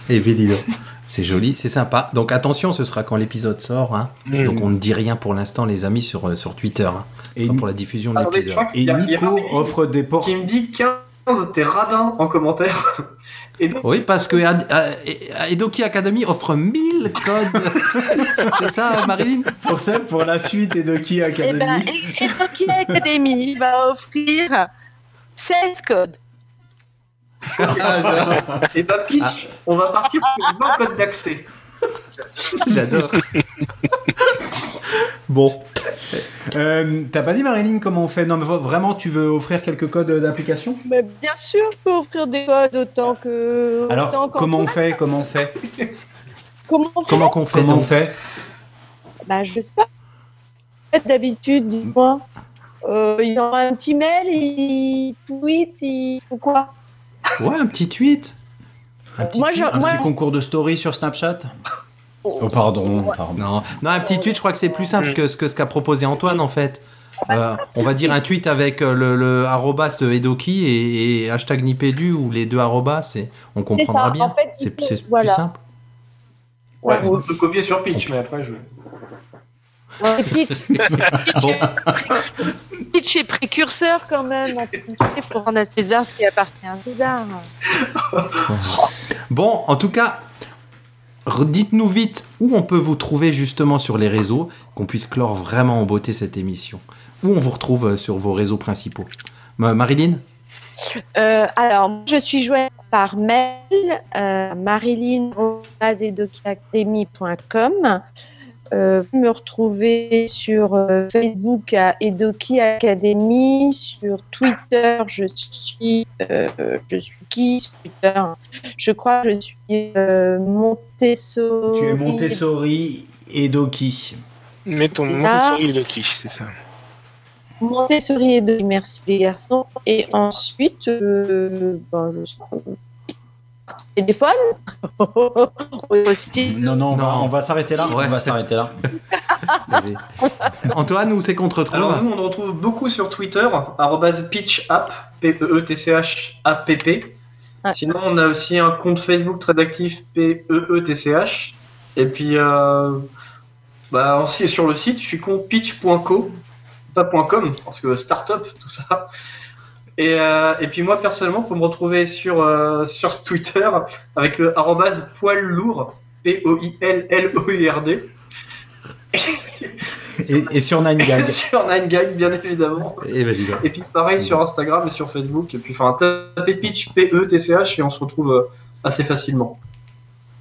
Et Vélido. C'est joli, c'est sympa. Donc attention, ce sera quand l'épisode sort. hein. Mm. Donc on ne dit rien pour l'instant, les amis, sur, euh, sur Twitter. hein. Et, pour la diffusion de l'épisode. et y a- il y a Nico offre des portes. qui me dit 15, t'es radin en commentaire. Et donc, Oui, parce que Ad- euh, Edoki Academy offre 1000 codes. c'est ça, Marilyn Pour ça, pour la suite de qui Eh Academy ben, Academy va offrir 16 codes. et bah pitch, on va partir pour 20 codes d'accès. J'adore. bon. Euh, T'as pas dit Marilyn comment on fait? Non mais vraiment tu veux offrir quelques codes d'application? Mais bien sûr, je peux offrir des codes autant que. Alors autant comment on fait? Comment on fait? Comment on fait? Comment qu'on fait? Comment on fait? Bah, je sais pas. D'habitude, dis-moi. Euh, il envoie un petit mail, il tweet, il faut quoi? Ouais, un petit tweet. Un petit Moi, tweet. je- Un moi- petit concours de story sur Snapchat Oh pardon, pardon. Non, non, un petit tweet, je crois que c'est plus simple que ce que ce qu'a proposé Antoine en fait. Euh, on va dire un tweet avec euh, le, le arrobas Edoki et, et hashtag Nipédu ou les deux arrobas, et on comprendra bien. En fait, il c'est faut- c'est voilà. plus simple. Ouais, Ouais. on peut copier sur Pitch, mais après, je. Pitch, Bon, Pitch est précurseur quand même. Il faut rendre à César ce qui appartient à César. bon, en tout cas, dites-nous vite où on peut vous trouver justement sur les réseaux, qu'on puisse clore vraiment en beauté cette émission. Où on vous retrouve euh, sur vos réseaux principaux? Ma- Marilyn? Euh, alors, moi, je suis joignable par mail, euh. Euh, me retrouvez sur euh, Facebook à Edoki Academy, sur Twitter, je suis, euh, je suis qui sur Twitter? Je crois que je suis euh, Montessori. Tu es Montessori et Doki. Mets ton C'est Montessori de quiche, c'est ça. Montessori et Edoki, merci les garçons. Et ensuite, euh, ben, je téléphone Aussi. Non, non, on va, Non. on va s'arrêter là. Ouais. On va s'arrêter là. Antoine, où c'est qu'on te retrouve Alors nous, on nous retrouve beaucoup sur Twitter, arrobase pitchapp, P-E-E-T-C-H-A-P-P. Ouais. Sinon, on a aussi un compte Facebook très actif, P-E-E-T-C-H. Et puis, euh, bah, aussi sur le site, je suis con pitch.co, pas .com, parce que startup, tout ça. Et, euh, et puis moi, personnellement, pour me retrouver sur, euh, sur Twitter, avec le arrobase poil lourd, P-O-I-L-L-O-U-R-D. Et, et sur Nine Gag. sur 9gag, bien évidemment. Ben. Et puis pareil sur Instagram et sur Facebook. Et puis enfin, tapez pitch, P-E-T-C-H et on se retrouve euh, assez facilement.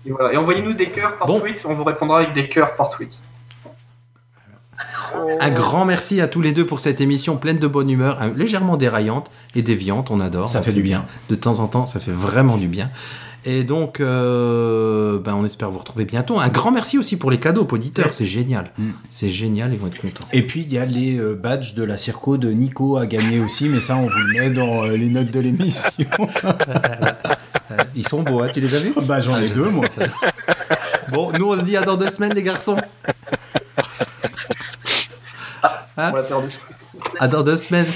Et voilà. Et envoyez-nous des cœurs par Bon. tweet, on vous répondra avec des cœurs par tweet. Un grand merci à tous les deux pour cette émission pleine de bonne humeur, hein, légèrement déraillante et déviante, on adore. Ça fait du bien. De temps en temps, ça fait vraiment du bien. Et donc, euh, ben, on espère vous retrouver bientôt. Un grand merci aussi pour les cadeaux aux auditeurs, c'est génial. Mm. C'est génial, ils vont être contents. Et puis il y a les euh, badges de la Circo de Nico à gagner aussi, mais ça on vous le met dans euh, les notes de l'émission. Euh, ils sont beaux, hein, tu les as vus? Bah j'en ai deux moi. Bon, nous on se dit à dans deux semaines les garçons. Hein On l'a perdu. À dans deux semaines.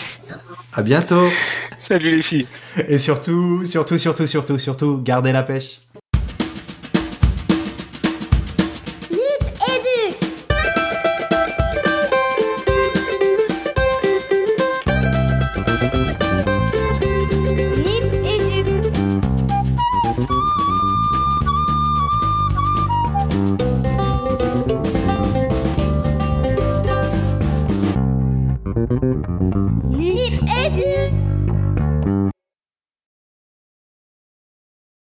À bientôt. Salut les filles. Et surtout, surtout, surtout, surtout, surtout, gardez la pêche.